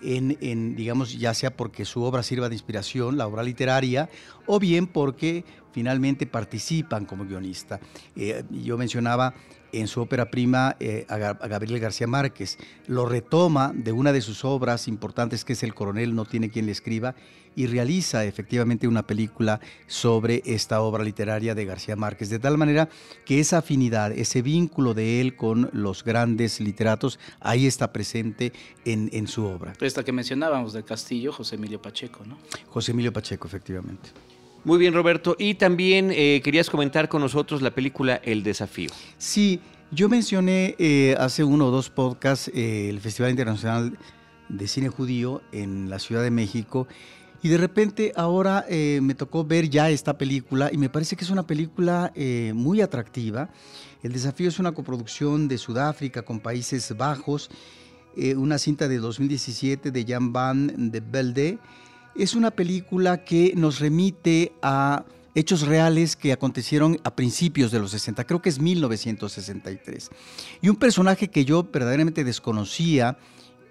en, digamos, ya sea porque su obra sirva de inspiración, la obra literaria, o bien porque finalmente participan como guionista. Eh, yo mencionaba en su ópera prima eh, a, Gabriel García Márquez. Lo retoma de una de sus obras importantes que es El coronel no tiene quien le escriba y realiza efectivamente una película sobre esta obra literaria de García Márquez. De tal manera que esa afinidad, ese vínculo de él con los grandes literatos, ahí está presente en, en su obra. Esta que mencionábamos del Castillo, José Emilio Pacheco, ¿no? José Emilio Pacheco, efectivamente. Muy bien, Roberto. Y también eh, querías comentar con nosotros la película El Desafío. Sí, yo mencioné eh, hace uno o dos podcasts eh, el Festival Internacional de Cine Judío en la Ciudad de México. Y de repente ahora me tocó ver ya esta película y me parece que es una película muy atractiva. El desafío es una coproducción de Sudáfrica con Países Bajos, una cinta de 2017 de Jan Van de Belde es una película que nos remite a hechos reales que acontecieron a principios de los 60, creo que es 1963. Y un personaje que yo verdaderamente desconocía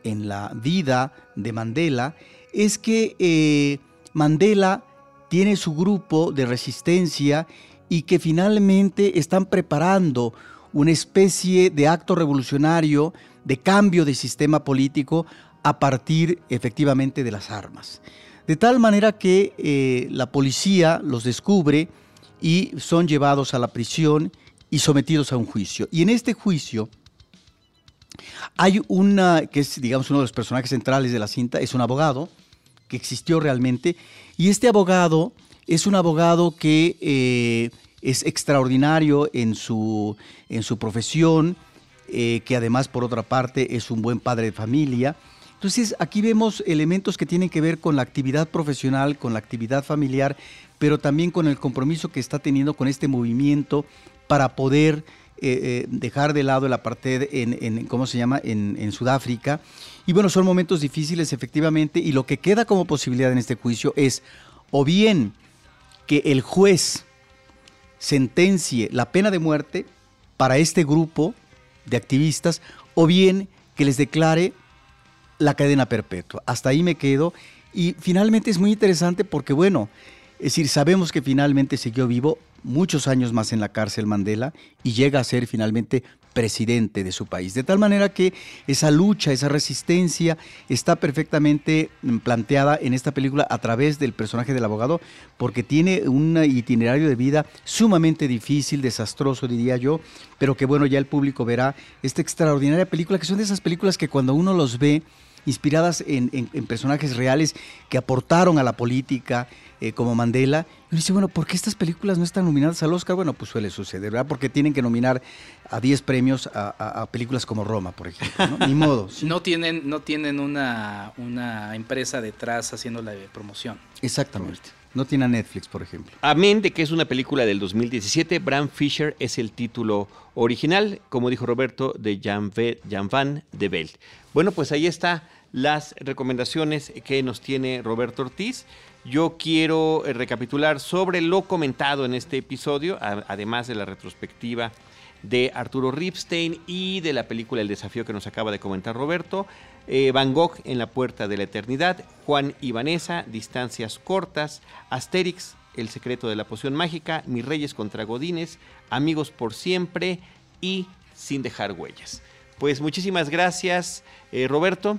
en la vida de Mandela es que eh, Mandela tiene su grupo de resistencia y que finalmente están preparando una especie de acto revolucionario de cambio de sistema político a partir efectivamente de las armas. De tal manera que eh, la policía los descubre y son llevados a la prisión y sometidos a un juicio. Y en este juicio hay una, que es digamos uno de los personajes centrales de la cinta, es un abogado que existió realmente, y este abogado es un abogado que eh, es extraordinario en su, en su profesión, eh, que además por otra parte es un buen padre de familia, entonces, aquí vemos elementos que tienen que ver con la actividad profesional, con la actividad familiar, pero también con el compromiso que está teniendo con este movimiento para poder eh, eh, dejar de lado el apartheid en, ¿cómo se llama?, en, Sudáfrica. Y bueno, son momentos difíciles, efectivamente, y lo que queda como posibilidad en este juicio es o bien que el juez sentencie la pena de muerte para este grupo de activistas, o bien que les declare la cadena perpetua. Hasta ahí me quedo. Y finalmente es muy interesante porque, bueno, es decir, sabemos que finalmente siguió vivo muchos años más en la cárcel Mandela y llega a ser finalmente presidente de su país. De tal manera que esa lucha, esa resistencia está perfectamente planteada en esta película a través del personaje del abogado, porque tiene un itinerario de vida sumamente difícil, desastroso diría yo, pero que bueno, ya el público verá esta extraordinaria película, que son de esas películas que cuando uno los ve, inspiradas en, personajes reales que aportaron a la política, eh, como Mandela. Y uno dice, bueno, ¿por qué estas películas no están nominadas al Oscar? Bueno, pues suele suceder, ¿verdad? Porque tienen que nominar a 10 premios a, películas como Roma, por ejemplo. ¿no? Ni modo. No tienen, no tienen una, una empresa detrás haciendo la promoción. Exactamente. No tiene a Netflix, por ejemplo. Amén de que es una película del 2017, Bram Fisher es el título original, como dijo Roberto, de Jan, Jan Van de Velde. Bueno, pues ahí está las recomendaciones que nos tiene Roberto Ortiz. Yo quiero eh, recapitular sobre lo comentado en este episodio, además de la retrospectiva de Arturo Ripstein y de la película El desafío que nos acaba de comentar Roberto. Eh, Van Gogh en la puerta de la eternidad, Juan y Vanessa, Distancias cortas, Asterix, El secreto de la poción mágica, Mis reyes contra Godines, Amigos por siempre y Sin dejar huellas. Pues muchísimas gracias, eh, Roberto.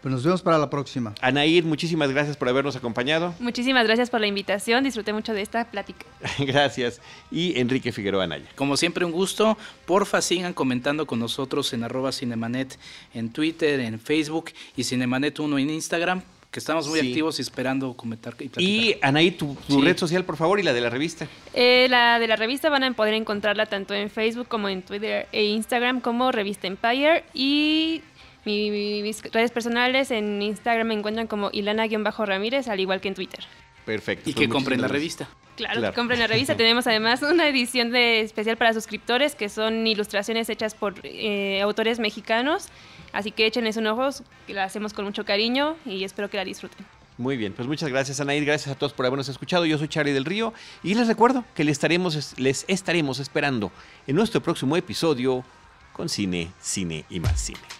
Pues nos vemos para la próxima. Anair, muchísimas gracias por habernos acompañado. Muchísimas gracias por la invitación, disfruté mucho de esta plática. gracias. Y Enrique Figueroa Anaya. Como siempre, un gusto. Porfa, sigan comentando con nosotros en arroba cinemanet en Twitter, en Facebook y cinemanet1 en Instagram que estamos muy activos y esperando comentar y platicar. Y Anaí, tu, red social, por favor, y la de la revista. Eh, la de la revista van a poder encontrarla tanto en Facebook como en Twitter e Instagram como Revista Empire. Y mis redes personales en Instagram me encuentran como Ilana-Ramírez, al igual que en Twitter. Perfecto. Y que compren la revista. Claro, que compren la revista. Tenemos además una edición de especial para suscriptores que son ilustraciones hechas por eh, autores mexicanos. Así que échenles un ojo, que la hacemos con mucho cariño y espero que la disfruten. Muy bien, pues muchas gracias Anaid, gracias a todos por habernos escuchado. Yo soy Charlie del Río y les recuerdo que les estaremos, les estaremos esperando en nuestro próximo episodio con cine, cine y más cine.